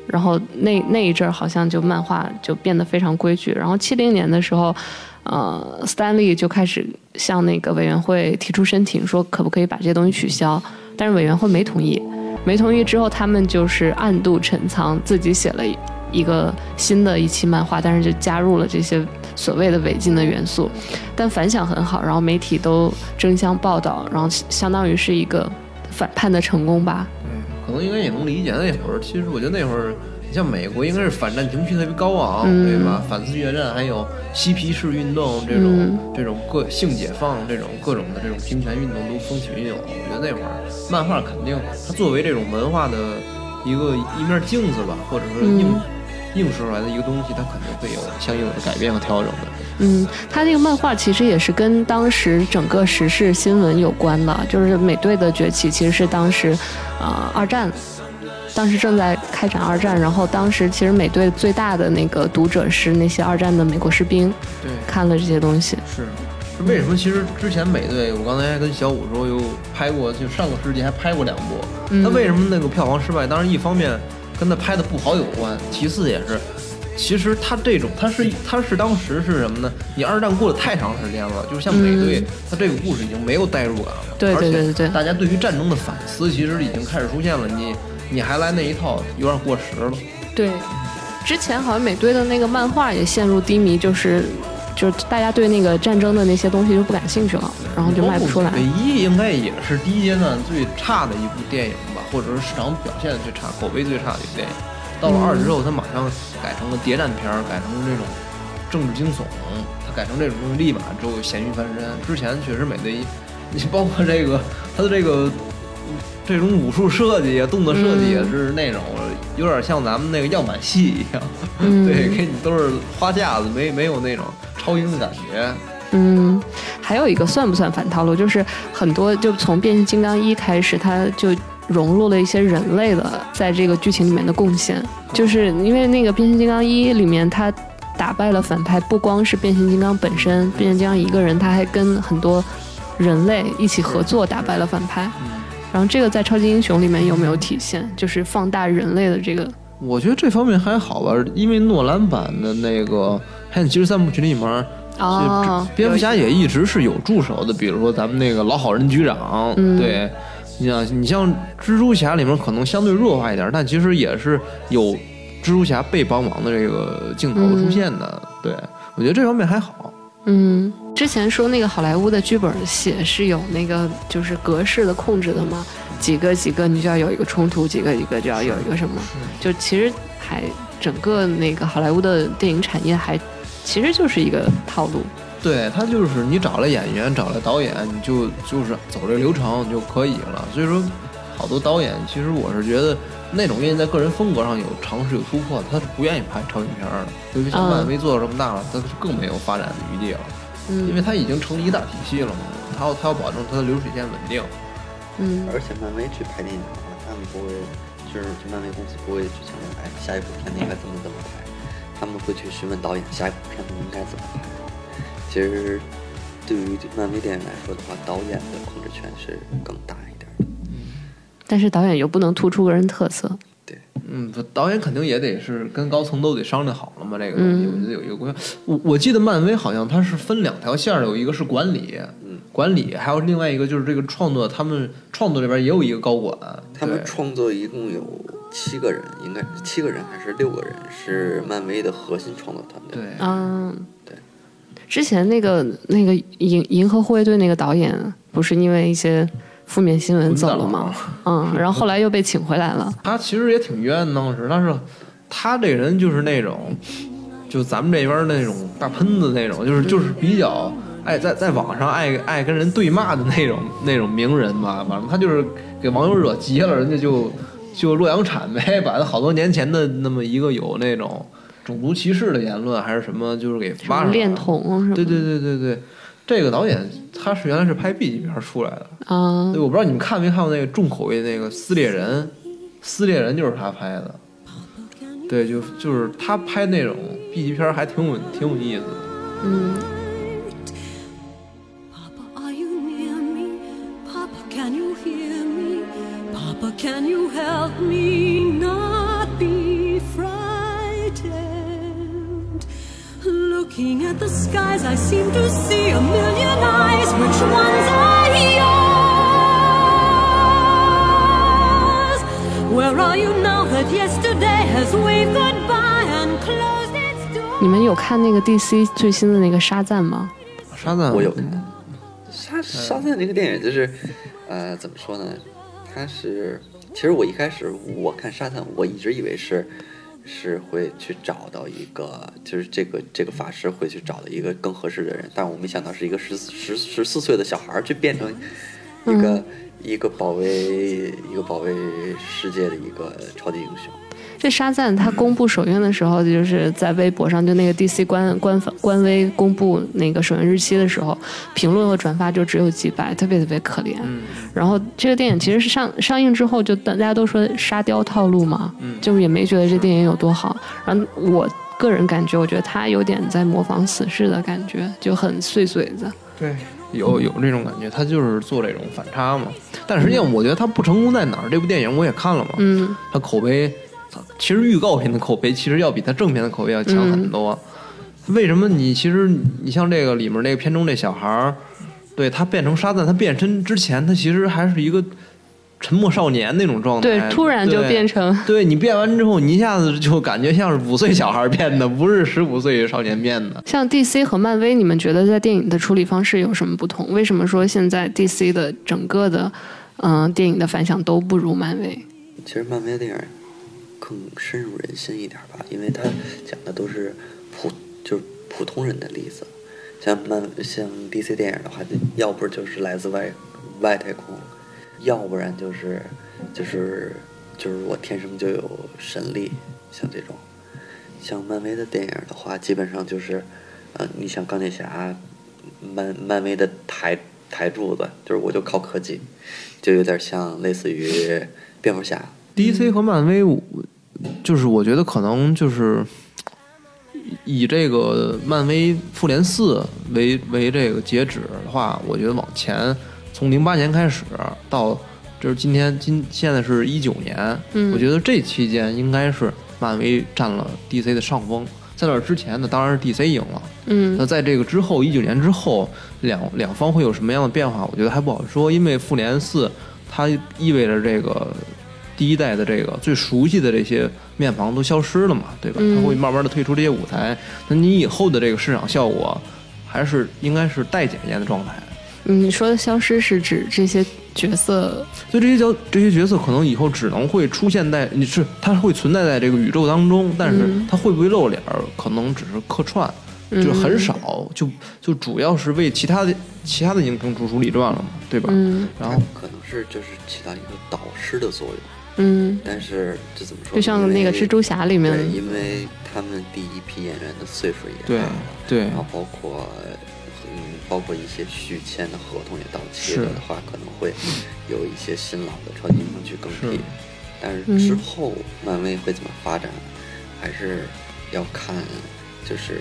然后那那一阵儿好像就漫画就变得非常规矩。然后七零年的时候，呃，Stanley 就开始向那个委员会提出申请，说可不可以把这些东西取消，但是委员会没同意。没同意之后，他们就是暗度陈仓，自己写了一个新的一期漫画，但是就加入了这些所谓的违禁的元素，但反响很好，然后媒体都争相报道，然后相当于是一个反叛的成功吧。应该也能理解那会儿。其实我觉得那会儿，你像美国应该是反战情绪特别高昂，嗯对吧？反思越战还有嬉皮士运动这种、嗯这种各性解放这种各种的这种平权运动都风起云涌。我觉得那会儿漫画肯定它作为这种文化的一个一面镜子吧，或者说映、嗯映射出来的一个东西，它肯定会有相应的改变和调整的。嗯，他这个漫画其实也是跟当时整个时事新闻有关的，就是美队的崛起其实是当时，呃，二战，当时正在开展二战，然后当时其实美队最大的那个读者是那些二战的美国士兵，对，看了这些东西，是。是为什么？其实之前美队，我刚才跟小五说，又拍过，就上个世纪还拍过两部。嗯他为什么那个票房失败？当然，一方面跟他拍的不好有关，其次也是，其实他这种他是他是当时是什么呢？你二战过了太长时间了，就是像美队，他这个故事已经没有代入感了。嗯对对对对大家对于战争的反思其实已经开始出现了。你你还来那一套，有点过时了。对，之前好像美队的那个漫画也陷入低迷，就是就是大家对那个战争的那些东西就不感兴趣了，然后就卖不出来唯。一应该也是第一阶段最差的一部电影吧，或者是市场表现最差、口碑最差的一部电影。到了二之后，他马上改成了谍战片儿，改成了这种政治惊悚，他改成这种东西立马就咸鱼翻身。之前确实美队，你包括这个他的这个这种武术设计啊、动作设计也是那种、有点像咱们那个样板戏一样，嗯 对，给你都是花架子，没没有那种超英的感觉。嗯，还有一个算不算反套路？就是很多就从变形金刚一开始，他就融入了一些人类的在这个剧情里面的贡献，就是因为那个变形金刚一里面他打败了反派，不光是变形金刚本身，变形金刚一个人，他还跟很多人类一起合作打败了反派。然后这个在超级英雄里面有没有体现？就是放大人类的这个，我觉得这方面还好吧，因为诺兰版的那个《黑暗骑士》三部曲里面，哦这蝙蝠侠也一直是有助手的，比如说咱们那个老好人局长，嗯对，你像你像蜘蛛侠里面可能相对弱化一点，但其实也是有蜘蛛侠被帮忙的这个镜头出现的，对我觉得这方面还好。嗯，之前说那个好莱坞的剧本写是有那个就是格式的控制的嘛，几个几个你就要有一个冲突，几个几个就要有一个什么，就其实还整个那个好莱坞的电影产业还其实就是一个套路。对他就是你找了演员，找了导演，你就就是走这个流程就可以了。所以说，好多导演其实我是觉得那种愿意在个人风格上有尝试有突破，他是不愿意拍超英片儿的。尤其像嗯漫威做到这么大了，他是更没有发展的余地了，因为嗯他已经成立一大体系了嘛，他要他要保证他的流水线稳定。嗯而且漫威去拍电影的话，他们不会，就是漫威公司不会去强调，哎，下一部片子应该怎么怎么拍，他们会去询问导演下一部片子应该怎么拍。其实，对于漫威电影来说的话，导演的控制权是更大一点的。但是导演又不能突出个人特色。对嗯，不导演肯定也得是跟高层都得商量好了嘛，这个东西、嗯我觉得有一个规。我我记得漫威好像它是分两条线儿的，有一个是管理，嗯管理，还有另外一个就是这个创作，他们创作这边也有一个高管，他们创作一共有七个人，应该是七个人还是六个人，是漫威的核心创作团队。对，嗯，对。之前那个那个银银河护卫队那个导演，不是因为一些负面新闻走了吗？嗯，然后后来又被请回来了。他其实也挺冤，当时，但是他这人就是那种，就咱们这边那种大喷子那种，就是就是比较爱在在网上爱爱跟人对骂的那种那种名人吧。反正他就是给网友惹急了，人家就就洛阳铲呗，把他好多年前的那么一个有那种种族歧视的言论还是什么，就是给发上来恋童什么对对对对对，这个导演他是原来是拍 B 级片出来的。啊对，我不知道你们看没看过那个重口味那个《撕裂人》，《撕裂人》就是他拍的。对，就就是他拍那种 B 级片还挺有挺有意思的。嗯，Papa, are you near me? Papa, can you hear me? Papa, can you help me Looking at the skies, I seem to see a million eyes. Which ones are yours? Where are you now that yesterday has waved goodbye and closed its door? 你们有看那个 DC 最新的那个沙赞吗？沙赞我有看沙沙赞这个电影，就是呃，怎么说呢？它是其实我一开始我看沙赞，我一直以为是是会去找到一个，就是这个这个法师会去找到一个更合适的人，但我没想到是一个十十十四岁的小孩儿去变成一个、一个保卫一个保卫世界的一个超级英雄。这沙赞他公布首映的时候，就是在微博上，就那个 DC 官官方官微公布那个首映日期的时候，评论和转发就只有几百，特别特别可怜。然后这个电影其实是上上映之后，就大家都说沙雕套路嘛，就是也没觉得这电影有多好。然后我个人感觉，我觉得他有点在模仿死侍的感觉，就很碎碎子。对，有有这种感觉，他就是做这种反差嘛。但实际上，我觉得他不成功在哪儿？这部电影我也看了嘛，嗯，他口碑，其实预告片的口碑其实要比它正片的口碑要强很多。为什么你其实你像这个里面那个片中这小孩儿，对他变成沙赞，他变身之前，他其实还是一个沉默少年那种状态。对，突然就变成对你变完之后，你一下子就感觉像是五岁小孩变的，不是十五岁少年变的。像 DC 和漫威，你们觉得在电影的处理方式有什么不同？为什么说现在 DC 的整个的嗯、呃电影的反响都不如漫威？其实漫威的电影更深入人心一点吧，因为它讲的都是普就是普通人的例子。像漫像 DC 电影的话，要不就是来自外外太空，要不然就是就是就是我天生就有神力，像这种。像漫威的电影的话，基本上就是，呃，你像钢铁侠，漫漫威的台台柱子，就是我就靠科技，就有点像类似于蝙蝠侠，DC 和漫威，就是我觉得可能就是以这个漫威复联四为为这个截止的话，我觉得往前从零八年开始到就是今天今现在是一九年，嗯我觉得这期间应该是漫威占了 DC 的上风。在那之前呢，当然是 DC 赢了。嗯那在这个之后，一九年之后，两两方会有什么样的变化？我觉得还不好说，因为复联四它意味着这个第一代的这个最熟悉的这些面庞都消失了嘛，对吧？嗯它会慢慢的退出这些舞台，那你以后的这个市场效果还是应该是待检验的状态。嗯你说的消失是指这些角色，所以这些角这些角色可能以后只能会出现在你是它会存在在这个宇宙当中，但是嗯它会不会露脸儿，可能只是客串。就很少，就就主要是为其他的其他的英雄主属理传了嘛，对吧？嗯然后可能是就是起到一个导师的作用，嗯，但是这怎么说呢？就像那个蜘蛛侠里面对，因为他们第一批演员的岁数也对大了，对然后包括嗯，包括一些续签的合同也到期了的话，可能会有一些新老的超级英雄去更替。但是嗯之后漫威会怎么发展，还是要看就是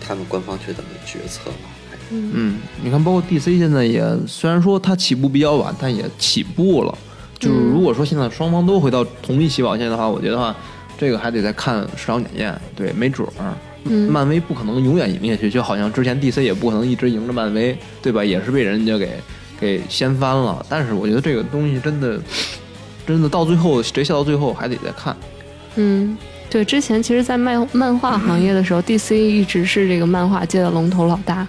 他们官方去怎么决策吧。嗯，你看，包括 DC 现在也虽然说它起步比较晚，但也起步了。就是如果说现在双方都回到同一起跑线的话，我觉得话，这个还得再看市场检验。对，没准儿漫威不可能永远赢下去，就好像之前 DC 也不可能一直赢着漫威，对吧？也是被人家给给掀翻了。但是我觉得这个东西真的真的到最后，谁笑到最后还得再看。嗯，对，之前其实，在漫漫画行业的时候，DC 一直是这个漫画界的龙头老大。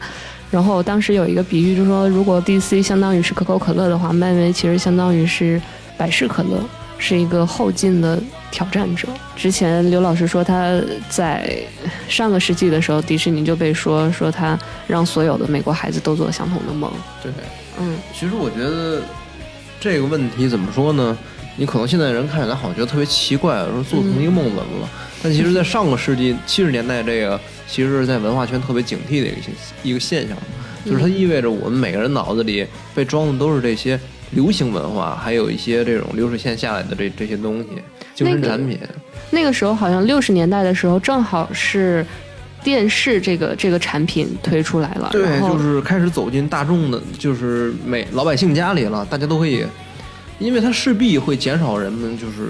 然后当时有一个比喻，就是说，如果 DC 相当于是可口可乐的话，漫威其实相当于是百事可乐，是一个后进的挑战者。之前刘老师说他在上个世纪的时候，迪士尼就被说说他让所有的美国孩子都做相同的梦。对，嗯其实我觉得这个问题怎么说呢？你可能现在人看起来好像觉得特别奇怪，说做同一个梦怎么了？但其实，在上个世纪 七十年代，这个其实是在文化圈特别警惕的一个现一个现象，就是它意味着我们每个人脑子里被装的都是这些流行文化，还有一些这种流水线下来的这这些东西，精神产品。那个时候好像六十年代的时候，正好是电视这个这个产品推出来了，对，就是开始走进大众的，就是每老百姓家里了，大家都可以，因为它势必会减少人们就是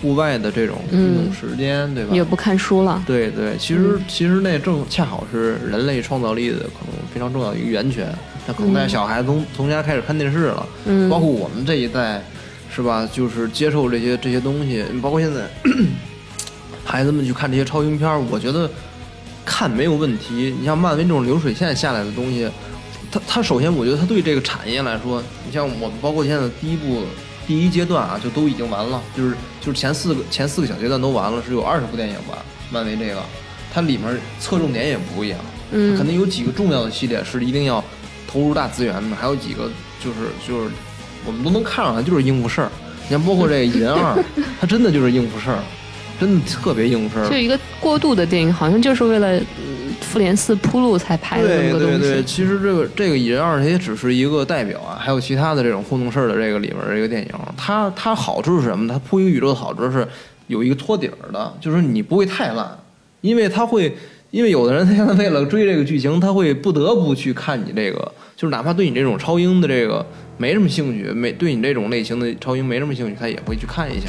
户外的这种运动时间，对吧？也不看书了。对对，其实、其实那正恰好是人类创造力的可能非常重要的一个源泉。那可能带小孩子从从家开始看电视了，嗯包括我们这一代，是吧？就是接受这些这些东西，包括现在孩子们去看这些超英片，我觉得看没有问题。你像漫威这种流水线下来的东西，它它首先我觉得它对这个产业来说，你像我们包括现在第一部第一阶段啊，就都已经完了，就是就是前四个前四个小阶段都完了，是有二十部电影吧？漫威这个，它里面侧重点也不一样，嗯肯定有几个重要的系列是一定要投入大资源的，还有几个就是就是我们都能看上来就是应付事儿。你像包括这个《蚁人二》，它真的就是应付事儿，真的特别应付事儿。就一个过渡的电影，好像就是为了嗯复联四铺路才拍的这对么个东西。对对，其实这个这个《蚁人二》它也只是一个代表啊，还有其他的这种糊弄事儿的这个里面这个电影，它它好处是什么？它铺一个宇宙的好处是有一个托底儿的，就是你不会太烂，因为它会。因为有的人他现在为了追这个剧情，他会不得不去看你这个，就是哪怕对你这种超英的这个没什么兴趣，没对你这种类型的超英没什么兴趣，他也会去看一下，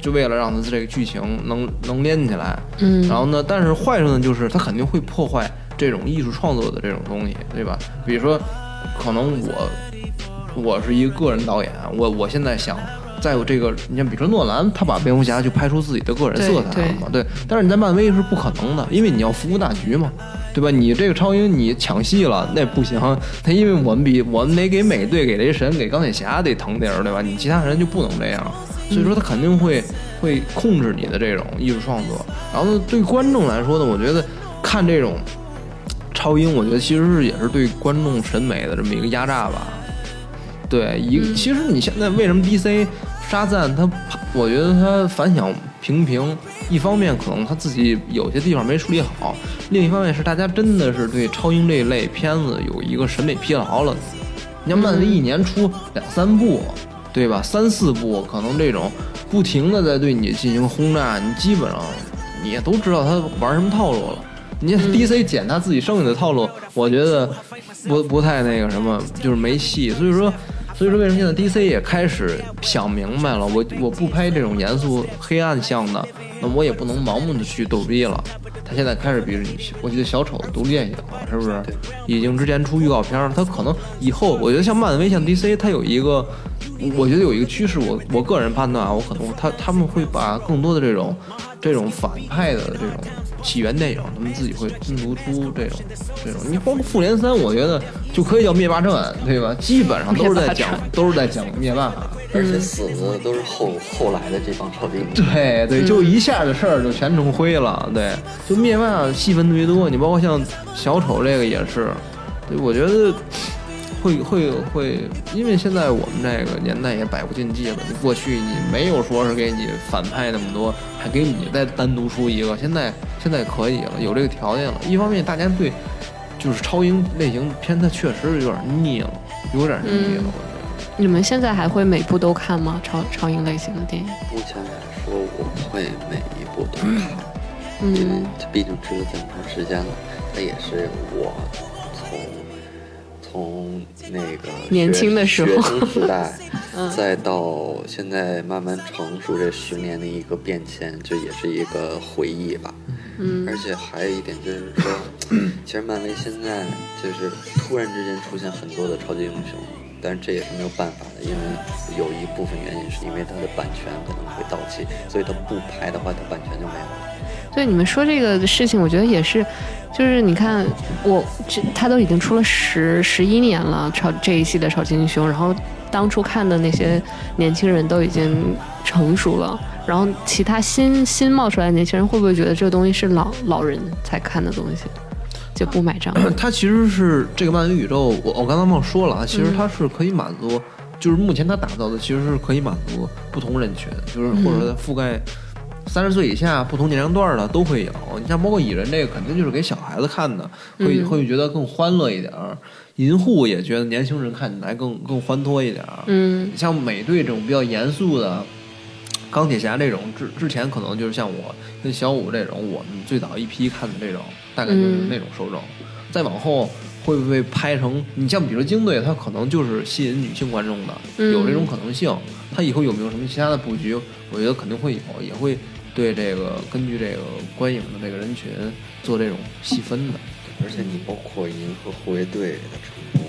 就为了让他这个剧情能能连起来。嗯然后呢，但是坏处呢，就是他肯定会破坏这种艺术创作的这种东西，对吧？比如说，可能我我是一个个人导演，我我现在想。在有这个，你像比如说诺兰，他把蝙蝠侠就拍出自己的个人色彩了嘛，对。但是你在漫威是不可能的，因为你要服务大局嘛，对吧？你这个超英你抢戏了，那不行，他因为我们比 我们得给美队、给雷神、给钢铁侠得腾地儿，对吧？你其他人就不能这样，所以说他肯定会会控制你的这种艺术创作。然后呢，对观众来说呢，我觉得看这种超英，我觉得其实是也是对观众审美的这么一个压榨吧。对，一个其实你现在为什么 DC 沙赞他，我觉得他反响平平，一方面可能他自己有些地方没处理好，另一方面是大家真的是对超英这一类片子有一个审美疲劳了。你像漫威一年出两三部，对吧？三四部，可能这种不停的在对你进行轰炸，你基本上你也都知道他玩什么套路了。你看 DC 剪他自己剩下的套路，我觉得不不太那个什么，就是没戏。所以说，所以说为什么现在 DC 也开始想明白了，我我不拍这种严肃黑暗向的，那我也不能盲目的去逗逼了。他现在开始，比如，我记得小丑的独立电影是不是？已经之前出预告片了，他可能以后，我觉得像漫威、像 DC，它有一个，我觉得有一个趋势，我我个人判断啊，我可能他他们会把更多的这种这种反派的这种起源电影，他们自己会单独出这种这种。你包括复联三，我觉得就可以叫灭霸传，对吧？基本上都是在讲都是在讲灭霸。而且死的都是后后来的这帮超级英雄。对对，就一下的事儿就全成灰了。对，就灭霸戏份特别多，你包括像小丑这个也是，对，我觉得会会会，因为现在我们这个年代也百无禁忌了。你过去你没有说是给你反派那么多，还给你再单独出一个，现在现在可以了，有这个条件了。一方面，大家对就是超英类型片，它确实有点腻了，有点腻了，我觉得。你们现在还会每部都看吗？超超英类型的电影？目前来说，我会每一部都看，因为嗯这毕竟追了这么长时间了，它也是我从从那个 年轻的时候学生时代，嗯再到现在慢慢成熟这十年的一个变迁，就也是一个回忆吧。嗯而且还有一点就是说，其实漫威现在就是突然之间出现很多的超级英雄，但是这也是没有办法的，因为有一部分原因是因为它的版权可能会到期，所以它不拍的话，它版权就没有了。对你们说这个事情，我觉得也是，就是你看我这他都已经出了十十一年了，超这一系列超级英雄，然后当初看的那些年轻人都已经成熟了，然后其他新新冒出来的年轻人会不会觉得这个东西是老老人才看的东西，就不买账？它其实是这个漫威宇宙，我我刚才忘说了啊，其实嗯它是可以满足，就是目前它打造的其实是可以满足不同人群，就是或者说它覆盖三十岁以下不同年龄段的都会有。你像包括蚁人这个，肯定就是给小孩子看的，会、嗯会觉得更欢乐一点儿。银护也觉得年轻人看起来更更欢脱一点儿。嗯像美队这种比较严肃的，钢铁侠这种之之前可能就是像我跟小五这种，我们最早一批看的这种，大概就是那种受众。再往后会不会拍成？你像比如京队，它可能就是吸引女性观众的，嗯有这种可能性。它以后有没有什么其他的布局？我觉得肯定会有，也会对这个根据这个观影的这个人群做这种细分的。而且你包括银河护卫队的成功，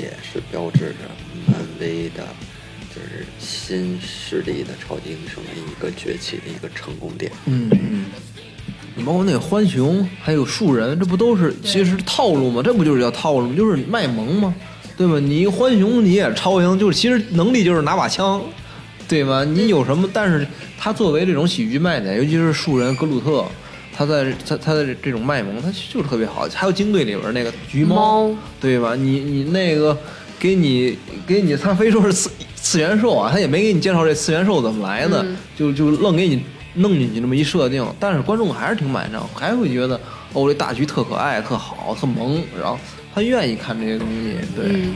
也是标志着漫威的，就是新势力的超级英雄的一个崛起的一个成功点。嗯嗯，你包括那个浣熊，还有树人，这不都是其实套路吗？这不就是叫套路吗？就是卖萌吗？对吧？你一个浣熊你也超英，就是其实能力就是拿把枪，对吧？你有什么？但是他作为这种喜剧卖点，尤其是树人格鲁特。他在他他的这种卖萌，他就是特别好。还有京队里边那个橘猫，猫对吧？你你那个给你给你，他非说是次次元兽啊，他也没给你介绍这次元兽怎么来的，嗯就就愣给你弄进去这么一设定，但是观众还是挺买账，还会觉得哦这大橘特可爱、特好、特萌，然后他愿意看这些东西，对。嗯。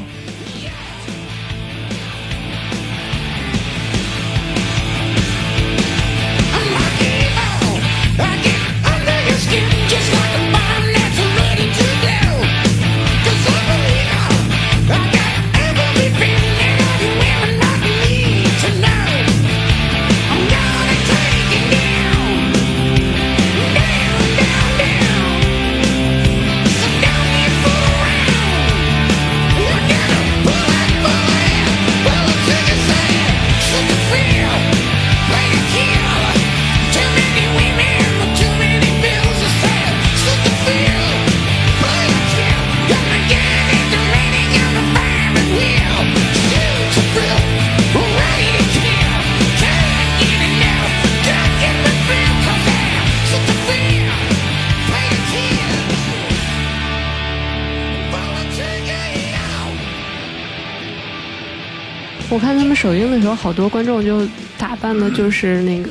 候，好多观众就打扮的就是那个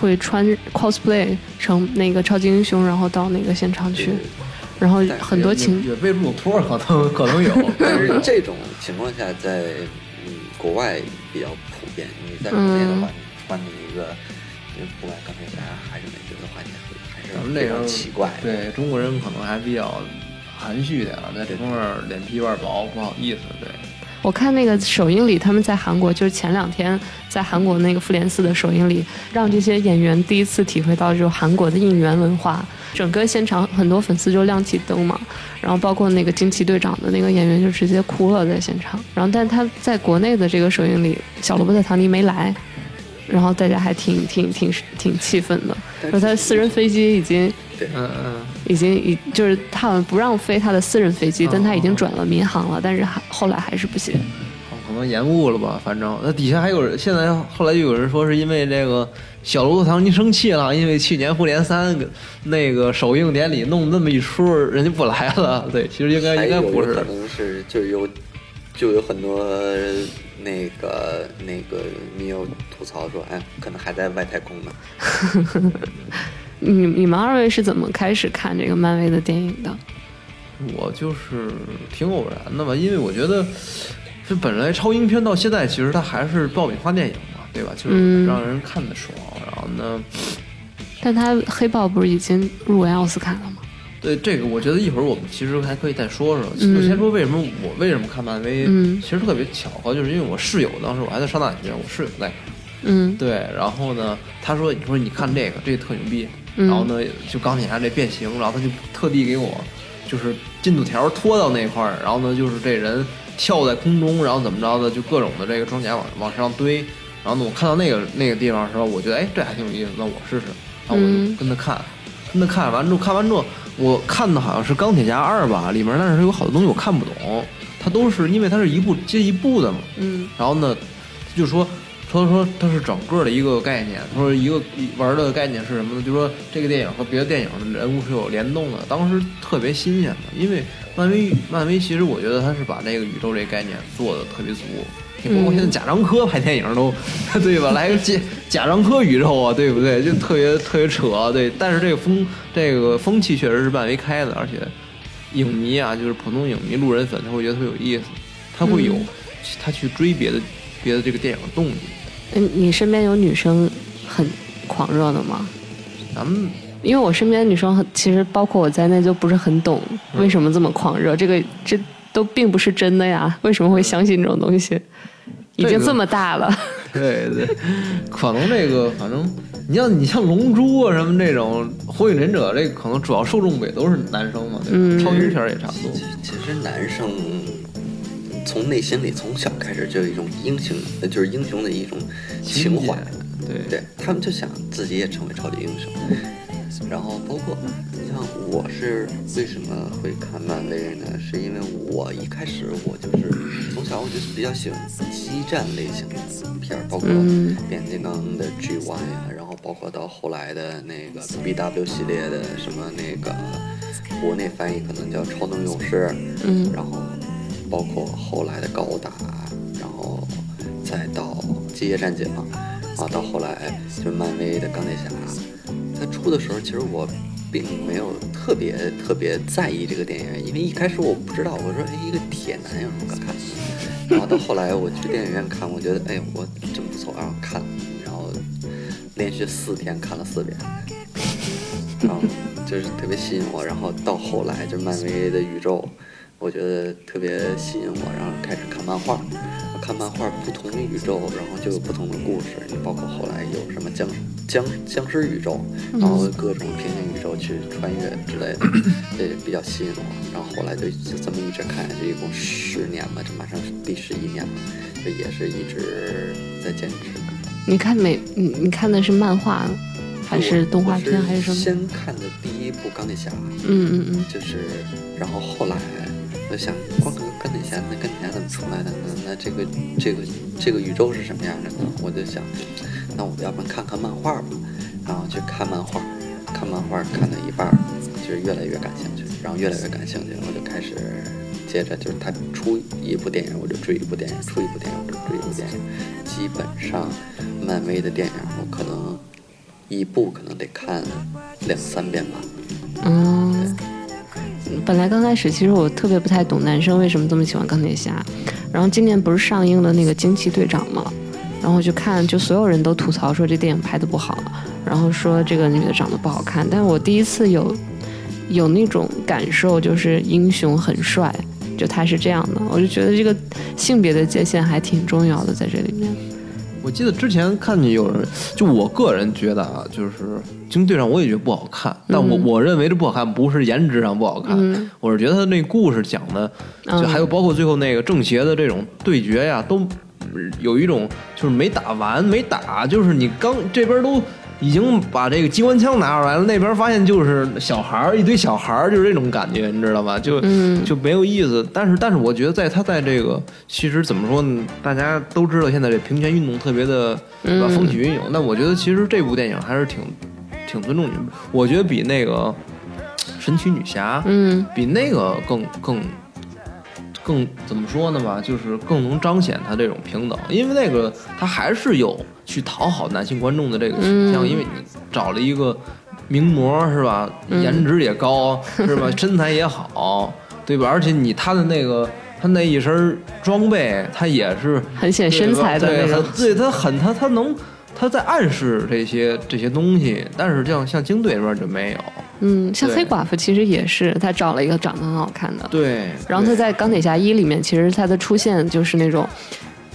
会穿 cosplay 成那个超级英雄，然后到那个现场去，然后很多情也为入托可能可能有，但是这种情况下在嗯国外比较普遍。你在国内的话，你穿的一个，因为不管钢铁侠还是美队的话，你还是非咱们这个常奇怪。对中国人可能还比较含蓄点儿，在这方面脸皮有点薄，不好意思，对。我看那个首映礼，他们在韩国就是前两天在韩国那个复联四的首映礼，让这些演员第一次体会到就是韩国的应援文化。整个现场很多粉丝就亮起灯嘛，然后包括那个惊奇队长的那个演员就直接哭了在现场。然后，但他在国内的这个首映礼，小罗伯特·唐尼没来，然后大家还挺挺挺挺气愤的，说他的私人飞机已经嗯嗯。已经已就是他好像不让飞他的私人飞机，哦但他已经转了民航了，但是还后来还是不行。可能延误了吧，反正那底下还有人，现在后来就有人说是因为这个小罗伯特·唐尼生气了，因为去年复联三那个首映典礼弄那么一出，人家不来了。对，其实应该应该不是可。能是就有就有很多那个那个米友吐槽说，哎，可能还在外太空呢。你你们二位是怎么开始看这个漫威的电影的？我就是挺偶然的吧，因为我觉得这本来超英片到现在其实它还是爆米花电影嘛，对吧？就是嗯让人看得爽。然后呢，但他黑豹不是已经入围奥斯卡了吗？对这个，我觉得一会儿我们其实还可以再说说。嗯我先说为什么我为什么看漫威，嗯其实特别巧合，就是因为我室友当时我还在上大学，我室友在看。嗯对，然后呢，他说：“你说你看这个，这个特牛逼。”然后呢，就钢铁侠这变形，然后他就特地给我就是进度条拖到那块儿，然后呢，就是这人跳在空中，然后怎么着的，就各种的这个装甲往往上堆。然后呢，我看到那个那个地方的时候，我觉得哎，这还挺有意思，那我试试。然后我就跟他看，跟他看完之后，看完之后，我看的好像是《钢铁侠二》吧，里面但是有好多东西我看不懂，它都是因为它是一部接一部的嘛。嗯然后呢，就说说说它是整个的一个概念，他说一个玩的概念是什么呢？就说这个电影和别的电影的人物是有联动的，当时特别新鲜的，因为漫威漫威其实我觉得他是把这个宇宙这个概念做的特别足。你包括现在贾樟柯拍电影都，对吧？来个贾贾樟柯宇宙啊，对不对？就特别特别扯，对。但是这个风这个风气确实是漫威开的，而且影迷啊，就是普通影迷、路人粉，他会觉得特别有意思，他会有、他去追别的别的这个电影的动力。嗯，你身边有女生很狂热的吗？咱们因为我身边的女生很，其实包括我在内，就不是很懂为什么这么狂热。这个这都并不是真的呀，为什么会相信这种东西？已经这么大了，对对，可能这个反正你像你像龙珠啊什么这种火影忍者，这可能主要受众也都是男生嘛，对吧？嗯超级片儿也差不多。其实男生从内心里从小开始就有一种英雄，呃就是英雄的一种情怀，对对他们就想自己也成为超级英雄。然后包括你像我是为什么会看漫威呢？是因为我一开始我就是从小我就是比较喜欢激战类型的片儿，包括嗯变形金刚的 G One 呀，然后包括到后来的那个 BW 系列的什么那个国内翻译可能叫超能勇士，嗯然后包括后来的高达，然后再到机械战警，啊，到后来就漫威的钢铁侠，它出的时候，其实我并没有特别特别在意这个电影，因为一开始我不知道，我说哎一个铁男有什么可看的，然后到后来我去电影院看，我觉得哎我真不错，然后看，然后连续四天看了四遍。然后就是特别吸引我，然后到后来就漫威的宇宙，我觉得特别吸引我，然后开始看漫画，看漫画不同的宇宙，然后就有不同的故事。你包括后来有什么僵僵僵尸宇宙，然后各种平行宇宙去穿越之类的，这也比较吸引我。然后后来就就这么一直看下去，一共十年吧，这马上是第十一年了，这也是一直在坚持。你看美，你你看的是漫画还是动画片还是什么？先看的第一部钢铁侠，嗯嗯嗯，就是，然后后来我想，光看钢铁侠，那钢铁侠怎么出来的呢？那这个这个这个宇宙是什么样的呢？我就想，那我要不然看看漫画吧，然后去看漫画，看漫画看到一半，就是越来越感兴趣，然后越来越感兴趣，我就开始接着就是他出一部电影我就追一部电影，出一部电影我就追一部电影，基本上漫威的电影我可能一部可能得看两三遍吧。嗯，本来刚开始其实我特别不太懂男生为什么这么喜欢钢铁侠，然后今年不是上映了那个惊奇队长嘛，然后我就看就所有人都吐槽说这电影拍的不好，然后说这个女的长得不好看，但是我第一次有有那种感受，就是英雄很帅，就他是这样的，我就觉得这个性别的界限还挺重要的在这里面。我记得之前看见有人，就我个人觉得啊，就是《惊队长》，我也觉得不好看，但我我认为这不好看不是颜值上不好看，嗯。我是觉得他那故事讲的，就还有包括最后那个正邪的这种对决呀，都有一种就是没打完没打，就是你刚这边都已经把这个机关枪拿出来了，那边发现就是小孩儿一堆小孩儿，就是这种感觉，你知道吧？就、嗯就没有意思。但是但是我觉得在他在这个其实怎么说呢？大家都知道现在这平权运动特别的对吧嗯风起云涌，那我觉得其实这部电影还是挺挺尊重你们，我觉得比那个神奇女侠，嗯比那个更更更怎么说呢吧，就是更能彰显他这种平等，因为那个他还是有去讨好男性观众的这个倾向，嗯因为你找了一个名模是吧，嗯。颜值也高是吧，身材也好，对吧？而且你他的那个他那一身装备，他也是很显身材的对那种。很对他很他他能他在暗示这些这些东西，但是像像京队这边就没有，嗯，像黑寡妇其实也是，他找了一个长得很好看的，对，然后他在钢铁侠一里面，其实他的出现就是那种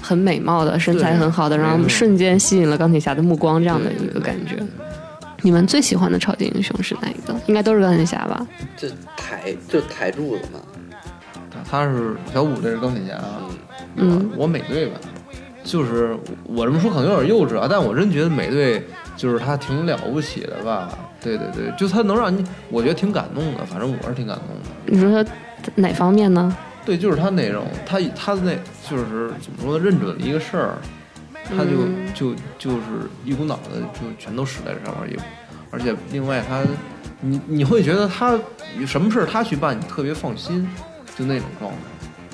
很美貌的、身材很好的，然后瞬间吸引了钢铁侠的目光这样的一个感觉。你们最喜欢的超级英雄是哪一个？应该都是钢铁侠吧？这台就台柱子嘛，他他是小五，这是钢铁侠啊，嗯我美队吧，就是我这么说可能有点幼稚啊，但我真觉得美队就是他挺了不起的吧，对对对，就他能让你，我觉得挺感动的，反正我是挺感动的。你说他哪方面呢？对，就是他那种，他他的那就是怎么说呢，认准了一个事儿，他就、嗯就就是一股脑的就全都使在这上面，也而且另外他，你你会觉得他什么事儿他去办，你特别放心，就那种状态。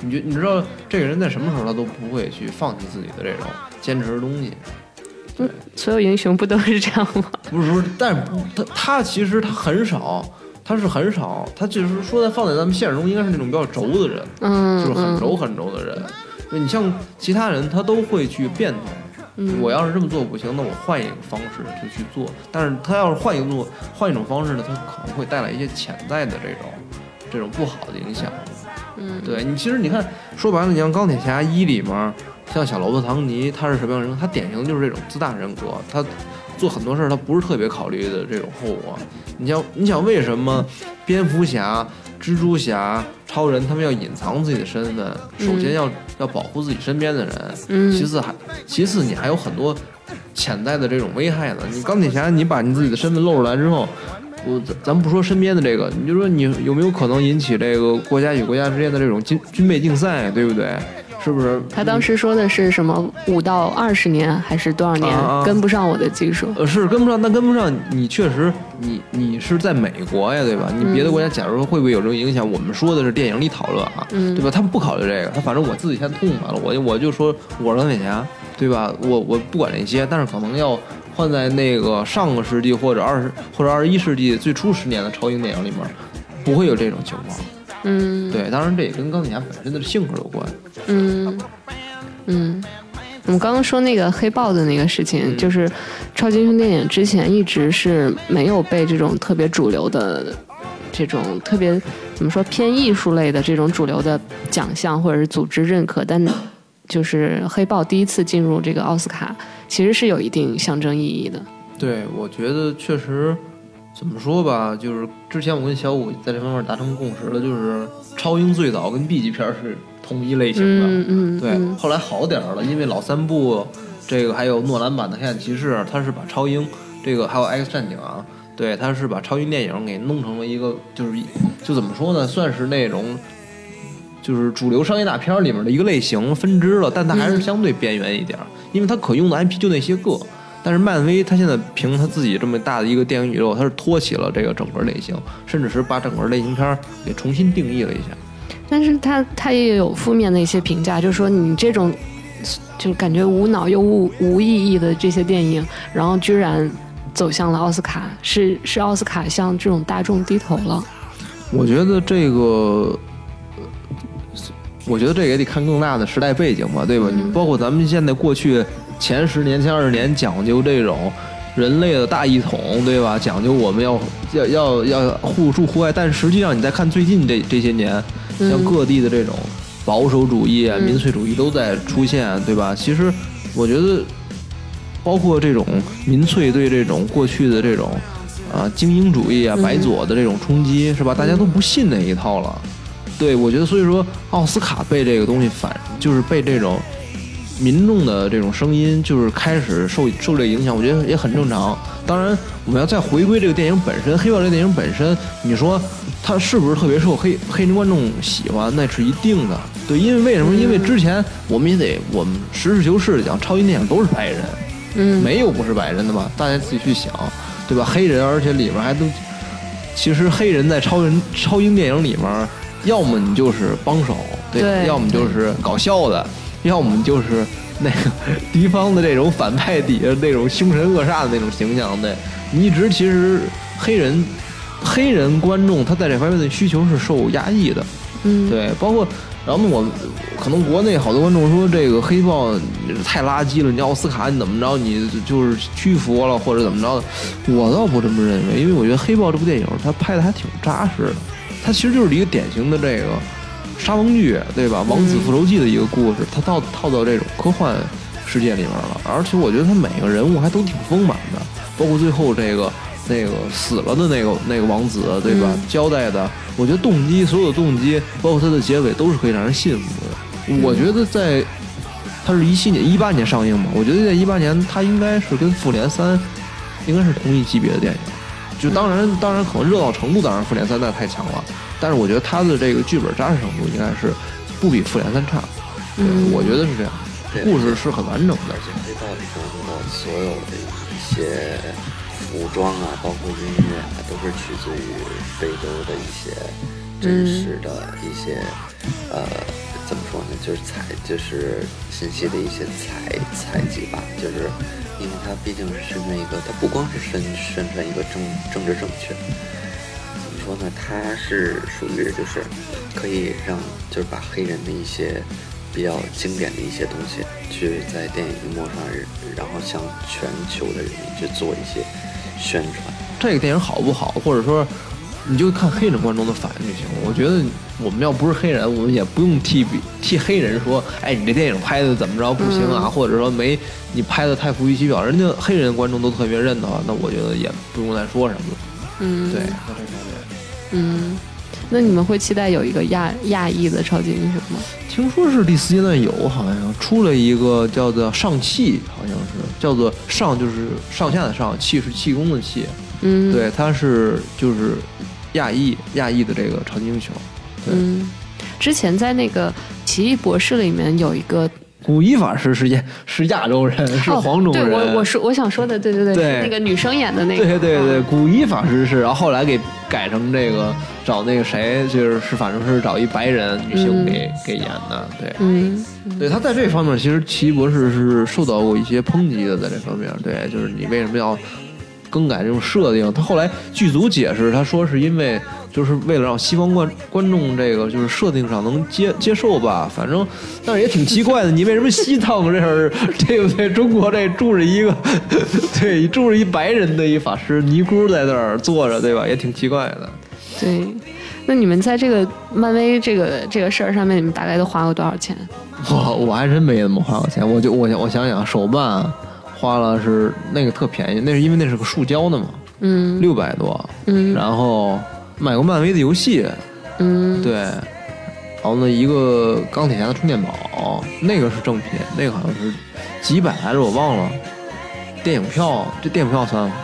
你觉你知道这个人在什么时候他都不会去放弃自己的这种坚持的东西，对，所有英雄不都是这样吗？不是不是，但是他他其实他很少，他是很少，他就是说在放在咱们现实中应该是那种比较轴的人，嗯，就是很嗯轴很轴的人。对你像其他人，他都会去变通。嗯我要是这么做不行，那我换一个方式就去做。但是他要是换一个做换一种方式呢，他可能会带来一些潜在的这种这种不好的影响。嗯，对你，其实你看，说白了，你像钢铁侠一里面，像小罗伯·唐尼，他是什么样的人？他典型就是这种自大人格，他做很多事儿他不是特别考虑的这种后果。你像你想为什么蝙蝠侠、蜘蛛侠、超人他们要隐藏自己的身份？首先要、要保护自己身边的人，嗯其次还其次你还有很多潜在的这种危害呢。你钢铁侠，你把你自己的身份露出来之后。我咱咱不说身边的这个，你就说你有没有可能引起这个国家与国家之间的这种军军备竞赛，对不对？是不是？他当时说的是什么五到二十年还是多少年、跟不上我的技术？呃，是跟不上，但跟不上，你确实，你你是在美国呀，对吧？你别的国家，假如说会不会有这种影响？我们说的是电影里讨论啊，嗯对吧？他们不考虑这个，他反正我自己先痛快了，我就我就说我是钢铁侠，对吧？我我不管这些，但是可能要换在那个上个世纪或者二十或者二十一世纪最初十年的超英电影里面，不会有这种情况。嗯对，当然这也跟钢铁侠本身的性格有关。嗯嗯。我们刚刚说那个黑豹的那个事情，嗯就是超级英雄电影之前一直是没有被这种特别主流的、这种特别怎么说偏艺术类的这种主流的奖项或者是组织认可，但就是黑豹第一次进入这个奥斯卡，其实是有一定象征意义的。对，我觉得确实，怎么说吧，就是之前我跟小五在这方面达成共识了，就是超英最早跟 B 级片是同一类型的，嗯嗯，对，嗯后来好点儿了，因为老三部这个还有诺兰版的《黑暗骑士》，他是把超英这个还有 X 战警啊，对，他是把超英电影给弄成了一个就是就怎么说呢，算是那种。就是主流商业大片里面的一个类型分支了，但它还是嗯相对边缘一点儿，因为它可用的 IP 就那些个。但是漫威它现在凭它自己这么大的一个电影宇宙，它是托起了这个整个类型，甚至是把整个类型片儿给重新定义了一下。但是它它也有负面的一些评价，就是说你这种就感觉无脑又无无意义的这些电影，然后居然走向了奥斯卡，是是奥斯卡向这种大众低头了。我觉得这个，呃我觉得这也得看更大的时代背景吧，对吧？你包括咱们现在过去前十年、前二十年讲究这种人类的大一统，对吧？讲究我们要要要要互助互爱，但实际上你再看最近这这些年，像各地的这种保守主义啊、民粹主义都在出现，对吧？其实我觉得，包括这种民粹对这种过去的这种啊精英主义啊、白左的这种冲击，是吧？大家都不信那一套了。对，我觉得所以说奥斯卡被这个东西反，就是被这种民众的这种声音，就是开始受受这个影响，我觉得也很正常。当然，我们要再回归这个电影本身，《黑豹》这个电影本身，你说它是不是特别受黑黑人观众喜欢？那是一定的。对，因为为什么？因为之前我们也得我们实事求是的讲，超英电影都是白人，嗯没有不是白人的嘛？大家自己去想，对吧？黑人，而且里面还都，其实黑人在超人超英电影里面，要么你就是帮手，对，对要么就是搞笑的，要么就是那个 敌方的这种反派底下那种凶神恶煞的那种形象，对。你一直其实黑人黑人观众他在这方面的需求是受压抑的，嗯，对，包括然后呢，我可能国内好多观众说这个黑豹太垃圾了，你奥斯卡你怎么着，你就是屈服了或者怎么着的，我倒不这么认为，因为我觉得黑豹这部电影它拍的还挺扎实的，它其实就是一个典型的这个沙翁剧，对吧？王子复仇记的一个故事，它套套到这种科幻世界里面了，而且我觉得它每个人物还都挺丰满的，包括最后这个那个死了的那个那个王子，对吧？嗯交代的，我觉得动机，所有的动机，包括它的结尾，都是可以让人信服的。我觉得在它是一七年、一八年上映嘛，我觉得在一八年，它应该是跟《复联三》应该是同一级别的电影。就当然，当然可能热闹程度，当然《复联三》那太强了，但是我觉得他的这个剧本扎实程度应该是不比《复联三》差。对，嗯我觉得是这样，对故事是很完整的而。且黑豹里头的所有的一些服装啊，包括音乐啊，都是取自于非洲的一些真实的一些、呃，怎么说呢？就是采就是信息的一些采采集吧。就是因为它毕竟是宣传一个，它不光是宣宣传一个政政治正确，说呢？它是属于就是可以让就是把黑人的一些比较经典的一些东西，去在电影荧幕上，然后向全球的人民去做一些宣传。这个电影好不好，或者说你就看黑人观众的反应就行了。我觉得我们要不是黑人，我们也不用替比替黑人说，哎，你这电影拍的怎么着不行啊，或者说没你拍的太浮于其表，人家黑人观众都特别认的话，那我觉得也不用再说什么了。嗯，对。嗯，那你们会期待有一个亚亚裔的超级英雄吗？听说是第四阶段有，好像出了一个叫做上气，好像是叫做上就是上下的上，气是气功的气，嗯，，对，他是就是亚裔亚裔的这个超级英雄。对，嗯，之前在那个奇异博士里面有一个古一法师是亚是亚洲人，是黄种人。哦、对我我说我想说的，对对对，对。是那个女生演的那个，对对对，嗯古一法师是，然后后来给改成这个找那个谁，就是是反正是找一白人女性给、给演的，对。嗯对他在这方面，其实奇异博士是受到过一些抨击的，在这方面，对，就是你为什么要更改这种设定？他后来剧组解释，他说是因为就是为了让西方观观众这个就是设定上能接接受吧，反正但是也挺奇怪的，你为什么西藏这儿对不对？中国这住着一个 对住着一白人的一法师尼姑在那儿坐着，对吧？也挺奇怪的。对。那你们在这个漫威这个这个事儿上面，你们大概都花过多少钱？我我还真没怎么花过钱，我就我想我想想，手办花了是那个特便宜，那是因为那是个塑胶的嘛，嗯六百多，嗯然后买过漫威的游戏，嗯，对，然后呢一个钢铁侠的充电宝，那个是正品，那个好像是几百来着，我忘了。电影票，这电影票算吗？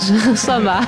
算吧。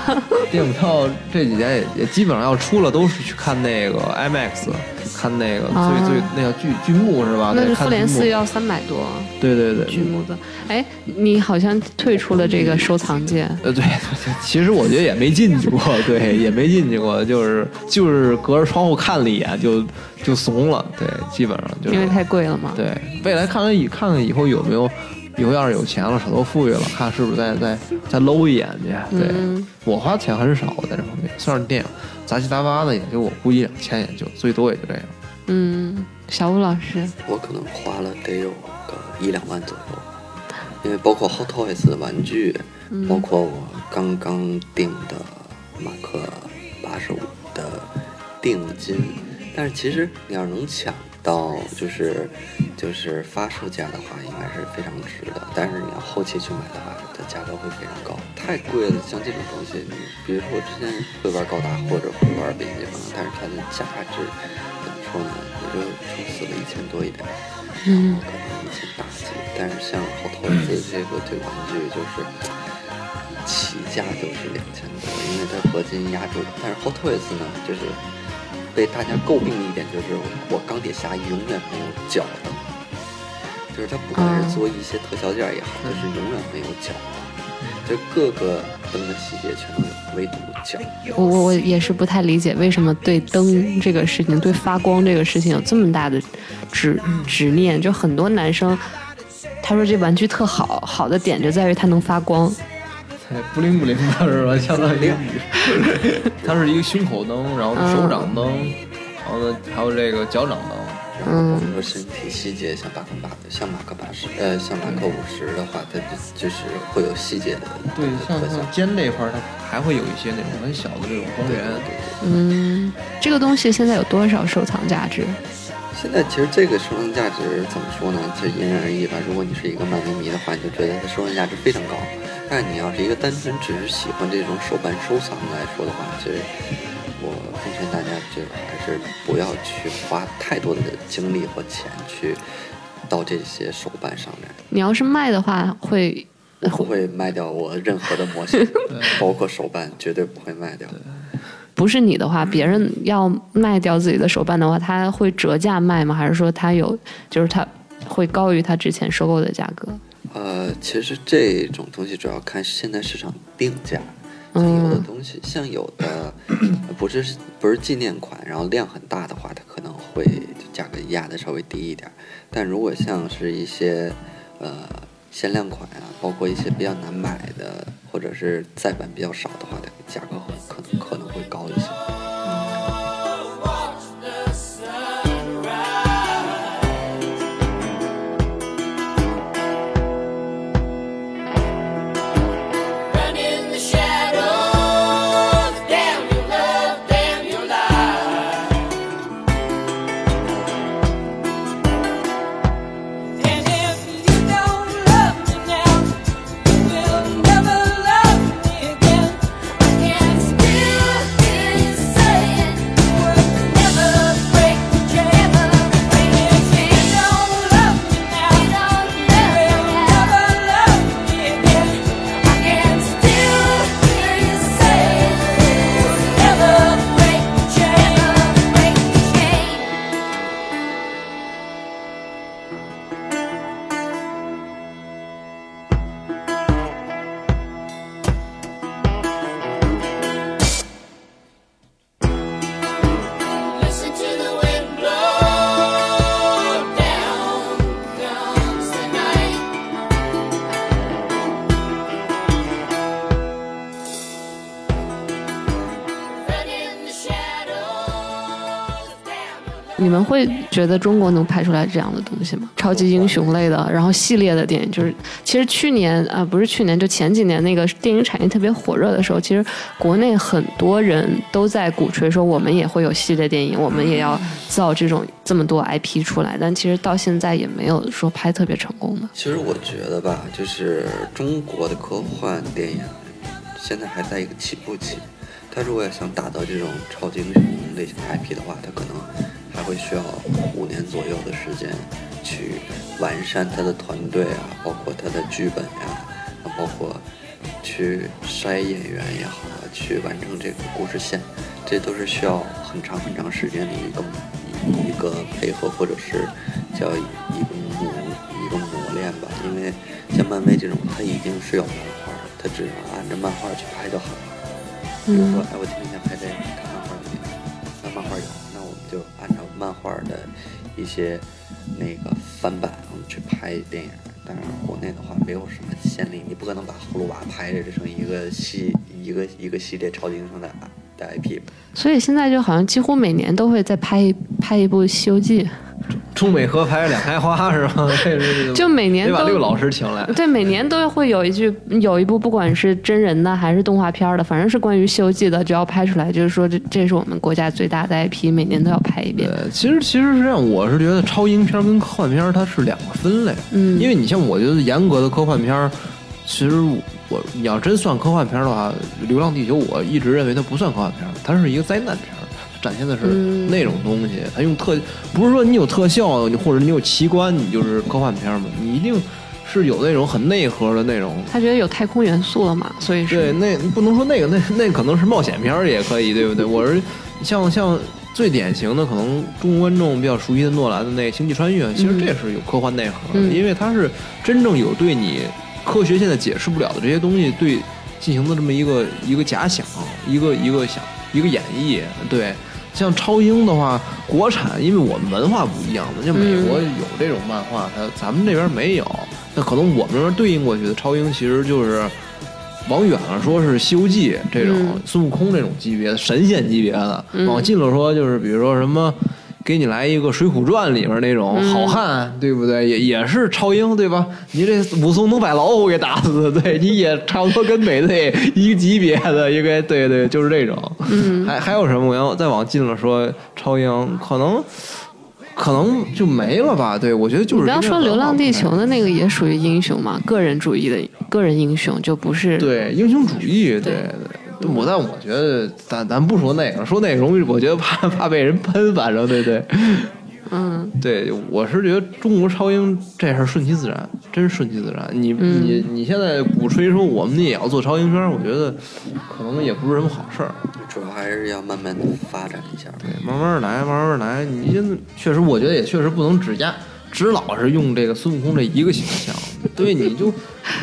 电影票这几年也也基本上要出了，都是去看那个 IMAX，看那个最、啊最那叫剧剧目是吧？那是复联四要三百多对对对，剧目的。哎，你好像退出了这个收藏界，呃，对，对其实我觉得也没进去过，对，也没进去过，就是就是隔着窗户看了一眼就就怂了，对，基本上就是因为太贵了嘛。对，未来看看以看看以后有没有，以后要是有钱了，手头富裕了，看是不是再再再搂一眼去。对、嗯我花钱很少在这方面，算是电影杂七杂八的，也就我估计两千，也就最多也就这样。嗯，小吴老师，我可能花了得有个一两万左右，因为包括 Hot Toys 的玩具，包括我刚刚订的马克八十五的定金。但是其实你要是能抢到，就是就是发售价的话，应该是非常值的。但是你要后期去买的话，它价格会非常高，太贵了。像这种东西，你比如说我之前会玩高达或者会玩变形金刚，但是它的价值怎么说呢，也就撑死了一千多一点。然后可能一千大几，但是像好头子这个这个玩具就是起价就是两千多，因为它合金压铸的。但是 Hot Toys 呢，就是被大家诟病的一点就是我钢铁侠永远没有脚的，就是他不管是做一些特效件也好，就是永远没有脚的，就各个灯的细节全都有，唯独脚。我我我也是不太理解为什么对灯这个事情，对发光这个事情有这么大的执执念。就很多男生，他说这玩具特好，好的点就在于它能发光。不灵不灵的是吧？相当于它是一个胸口灯，然后手掌灯，然后呢还有这个脚掌灯。然后包括身体细节，像马克八，像马克八十，呃，像马克五十的话，它就就是会有细节的对，像像。肩这一块儿，它还会有一些那种很小的这种光源。嗯，这个东西现在有多少收藏价值？现在其实这个收藏价值怎么说呢？就因人而异吧。如果你是一个漫威迷的话，你就觉得它收藏价值非常高。但你要是一个单纯只是喜欢这种手办收藏来说的话，其实我奉劝大家就是还是不要去花太多的精力和钱去到这些手办上面。你要是卖的话，会我不会卖掉我任何的模型，包括手办，绝对不会卖掉。不是你的话，别人要卖掉自己的手办的话，他会折价卖吗？还是说他有，就是他会高于他之前收购的价格？呃，其实这种东西主要看现在市场定价。像有的东西，像有的呃不是不是纪念款，然后量很大的话，它可能会价格压的稍微低一点。但如果像是一些呃限量款啊，包括一些比较难买的，或者是再版比较少的话，它价格会可能可能会高一些。们会觉得中国能拍出来这样的东西吗？超级英雄类的，然后系列的电影，就是其实去年啊、不是去年，就前几年那个电影产业特别火热的时候，其实国内很多人都在鼓吹说我们也会有系列电影，我们也要造这种这么多 IP 出来，但其实到现在也没有说拍特别成功的。其实我觉得吧，就是中国的科幻电影现在还在一个起步期。他如果要想打造这种超级英雄类型的 IP 的话，他可能还会需要五年左右的时间去完善他的团队啊，包括他的剧本呀、啊，包括去筛演员也好啊，去完成这个故事线，这都是需要很长很长时间的一个一一个配合，或者是叫一个磨一个磨练吧。因为像漫威这种，它已经是有漫画了，它只要按照漫画去拍就好了。比如说，哎，我今天想拍这个，看漫画有没有？那漫画有，那我们就按照漫画的一些那个翻版，我们去拍电影。但是，国内的话没有什么先例，你不可能把葫芦娃拍成一个系一个一个系列超级英雄的的 IP 吧。所以现在就好像几乎每年都会再拍一拍一部《西游记》，中美合拍两开花是吧？这是就每年都得把六老师请来。对，每年都会有一句，有一部不管是真人的还是动画片的，反正是关于《西游记》的，只要拍出来，就是说这这是我们国家最大的 IP，每年都要拍一遍。呃，其实其实是这样，我是觉得超英片跟科幻片它是两个分类。嗯因为你像我觉得严格的科幻片，其实我你要真算科幻片的话，《流浪地球》我一直认为它不算科幻片，它是一个灾难片展现的是嗯那种东西。它用特不是说你有特效，你或者你有奇观，你就是科幻片儿嘛，你一定是有那种很内核的那种。他觉得有太空元素了嘛，所以是对，那不能说那个，那那可能是冒险片儿也可以，对不对？我是像像最典型的，可能中国观众比较熟悉的诺兰的那《星际穿越》，其实这是有科幻内核的，嗯因为它是真正有对你科学现在解释不了的这些东西对进行的这么一个一个假想，一个一个想一个演绎，对。像超英的话，国产因为我们文化不一样嘛，像美国有这种漫画，它咱们这边没有，那可能我们这边对应过去的超英其实就是往远了说是《西游记》这种嗯。孙悟空这种级别的神仙级别的，往近了说就是比如说什么。给你来一个《水浒传》里面那种嗯好汉，对不对？也也是超英，对吧？你这武松能把老虎给打死，对，你也差不多跟美队一个级别的，应该对对，就是这种。嗯，还还有什么？我要再往近了说，超英可能可能就没了吧？对，我觉得就是你不要说《流浪地球》的那个也属于英雄嘛，个人主义的个人英雄，就不是对英雄主义，对对。我但我觉得，咱咱不说那个，说那个容易，我觉得怕怕被人喷，反正对对。嗯，对，我是觉得中国超英这事儿顺其自然，真顺其自然。你、嗯你你现在鼓吹说我们也要做超英圈，我觉得可能也不是什么好事儿。主要还是要慢慢的发展一下。对，慢慢来，慢慢来。你现在确实，我觉得也确实不能只压，只老是用这个孙悟空这一个形象。对，你就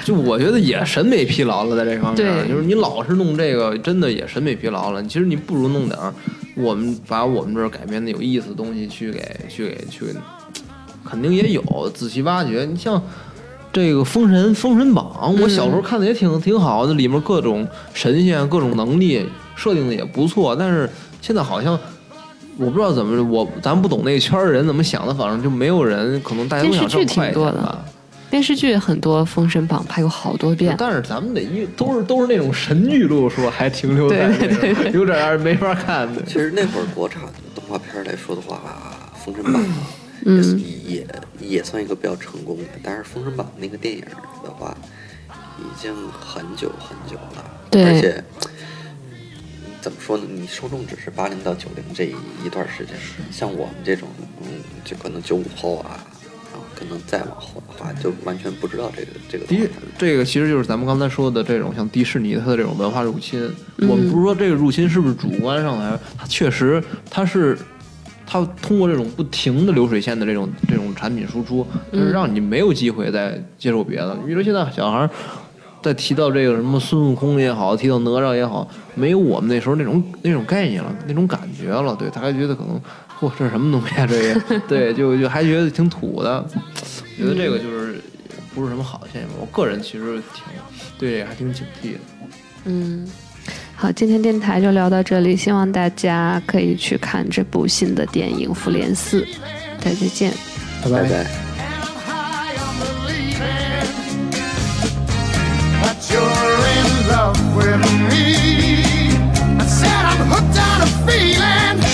就我觉得也审美疲劳了，在这方面，就是你老是弄这个，真的也审美疲劳了。其实你不如弄点儿，我们把我们这儿改编的有意思的东西去给去给去给，肯定也有仔细挖掘。你像。这个《封神》《封神榜》，我小时候看的也挺挺好的，里面各种神仙、各种能力设定的也不错。但是现在好像我不知道怎么，我咱不懂那圈儿的人怎么想的，反正就没有人，可能大家都想电视剧挣快挺多的。电视剧很多，《封神榜》拍过好多遍。但是咱们得一都是都是那种神剧路数，还停留在有点没法看的。其实那会儿国产动画片来说的话，《封神榜》啊嗯也也也算一个比较成功的，但是《封神榜》那个电影的话，已经很久很久了，对而且怎么说呢？你受众只是八零到九零这一一段时间，像我们这种，嗯，就可能九五后啊，然后可能再往后的话，就完全不知道这个这个第一动画片。，这个其实就是咱们刚才说的这种像迪士尼它的这种文化入侵。嗯我们不是说这个入侵是不是主观上来，它确实它是它通过这种不停的流水线的这种这种产品输出，就是让你没有机会再接受别的。比如说现在小孩儿在提到这个什么孙悟空也好，提到哪吒也好，没有我们那时候那种那种概念了，那种感觉了。对，他还觉得可能，嚯，这是什么东西啊？这个，对，就就还觉得挺土的。觉得这个就是不是什么好的现象。我个人其实挺对这个还挺警惕的。嗯，好，今天电台就聊到这里，希望大家可以去看这部新的电影《复联四》，大家再见。拜拜 you're in love with me. I said I'm hooked on a feeling.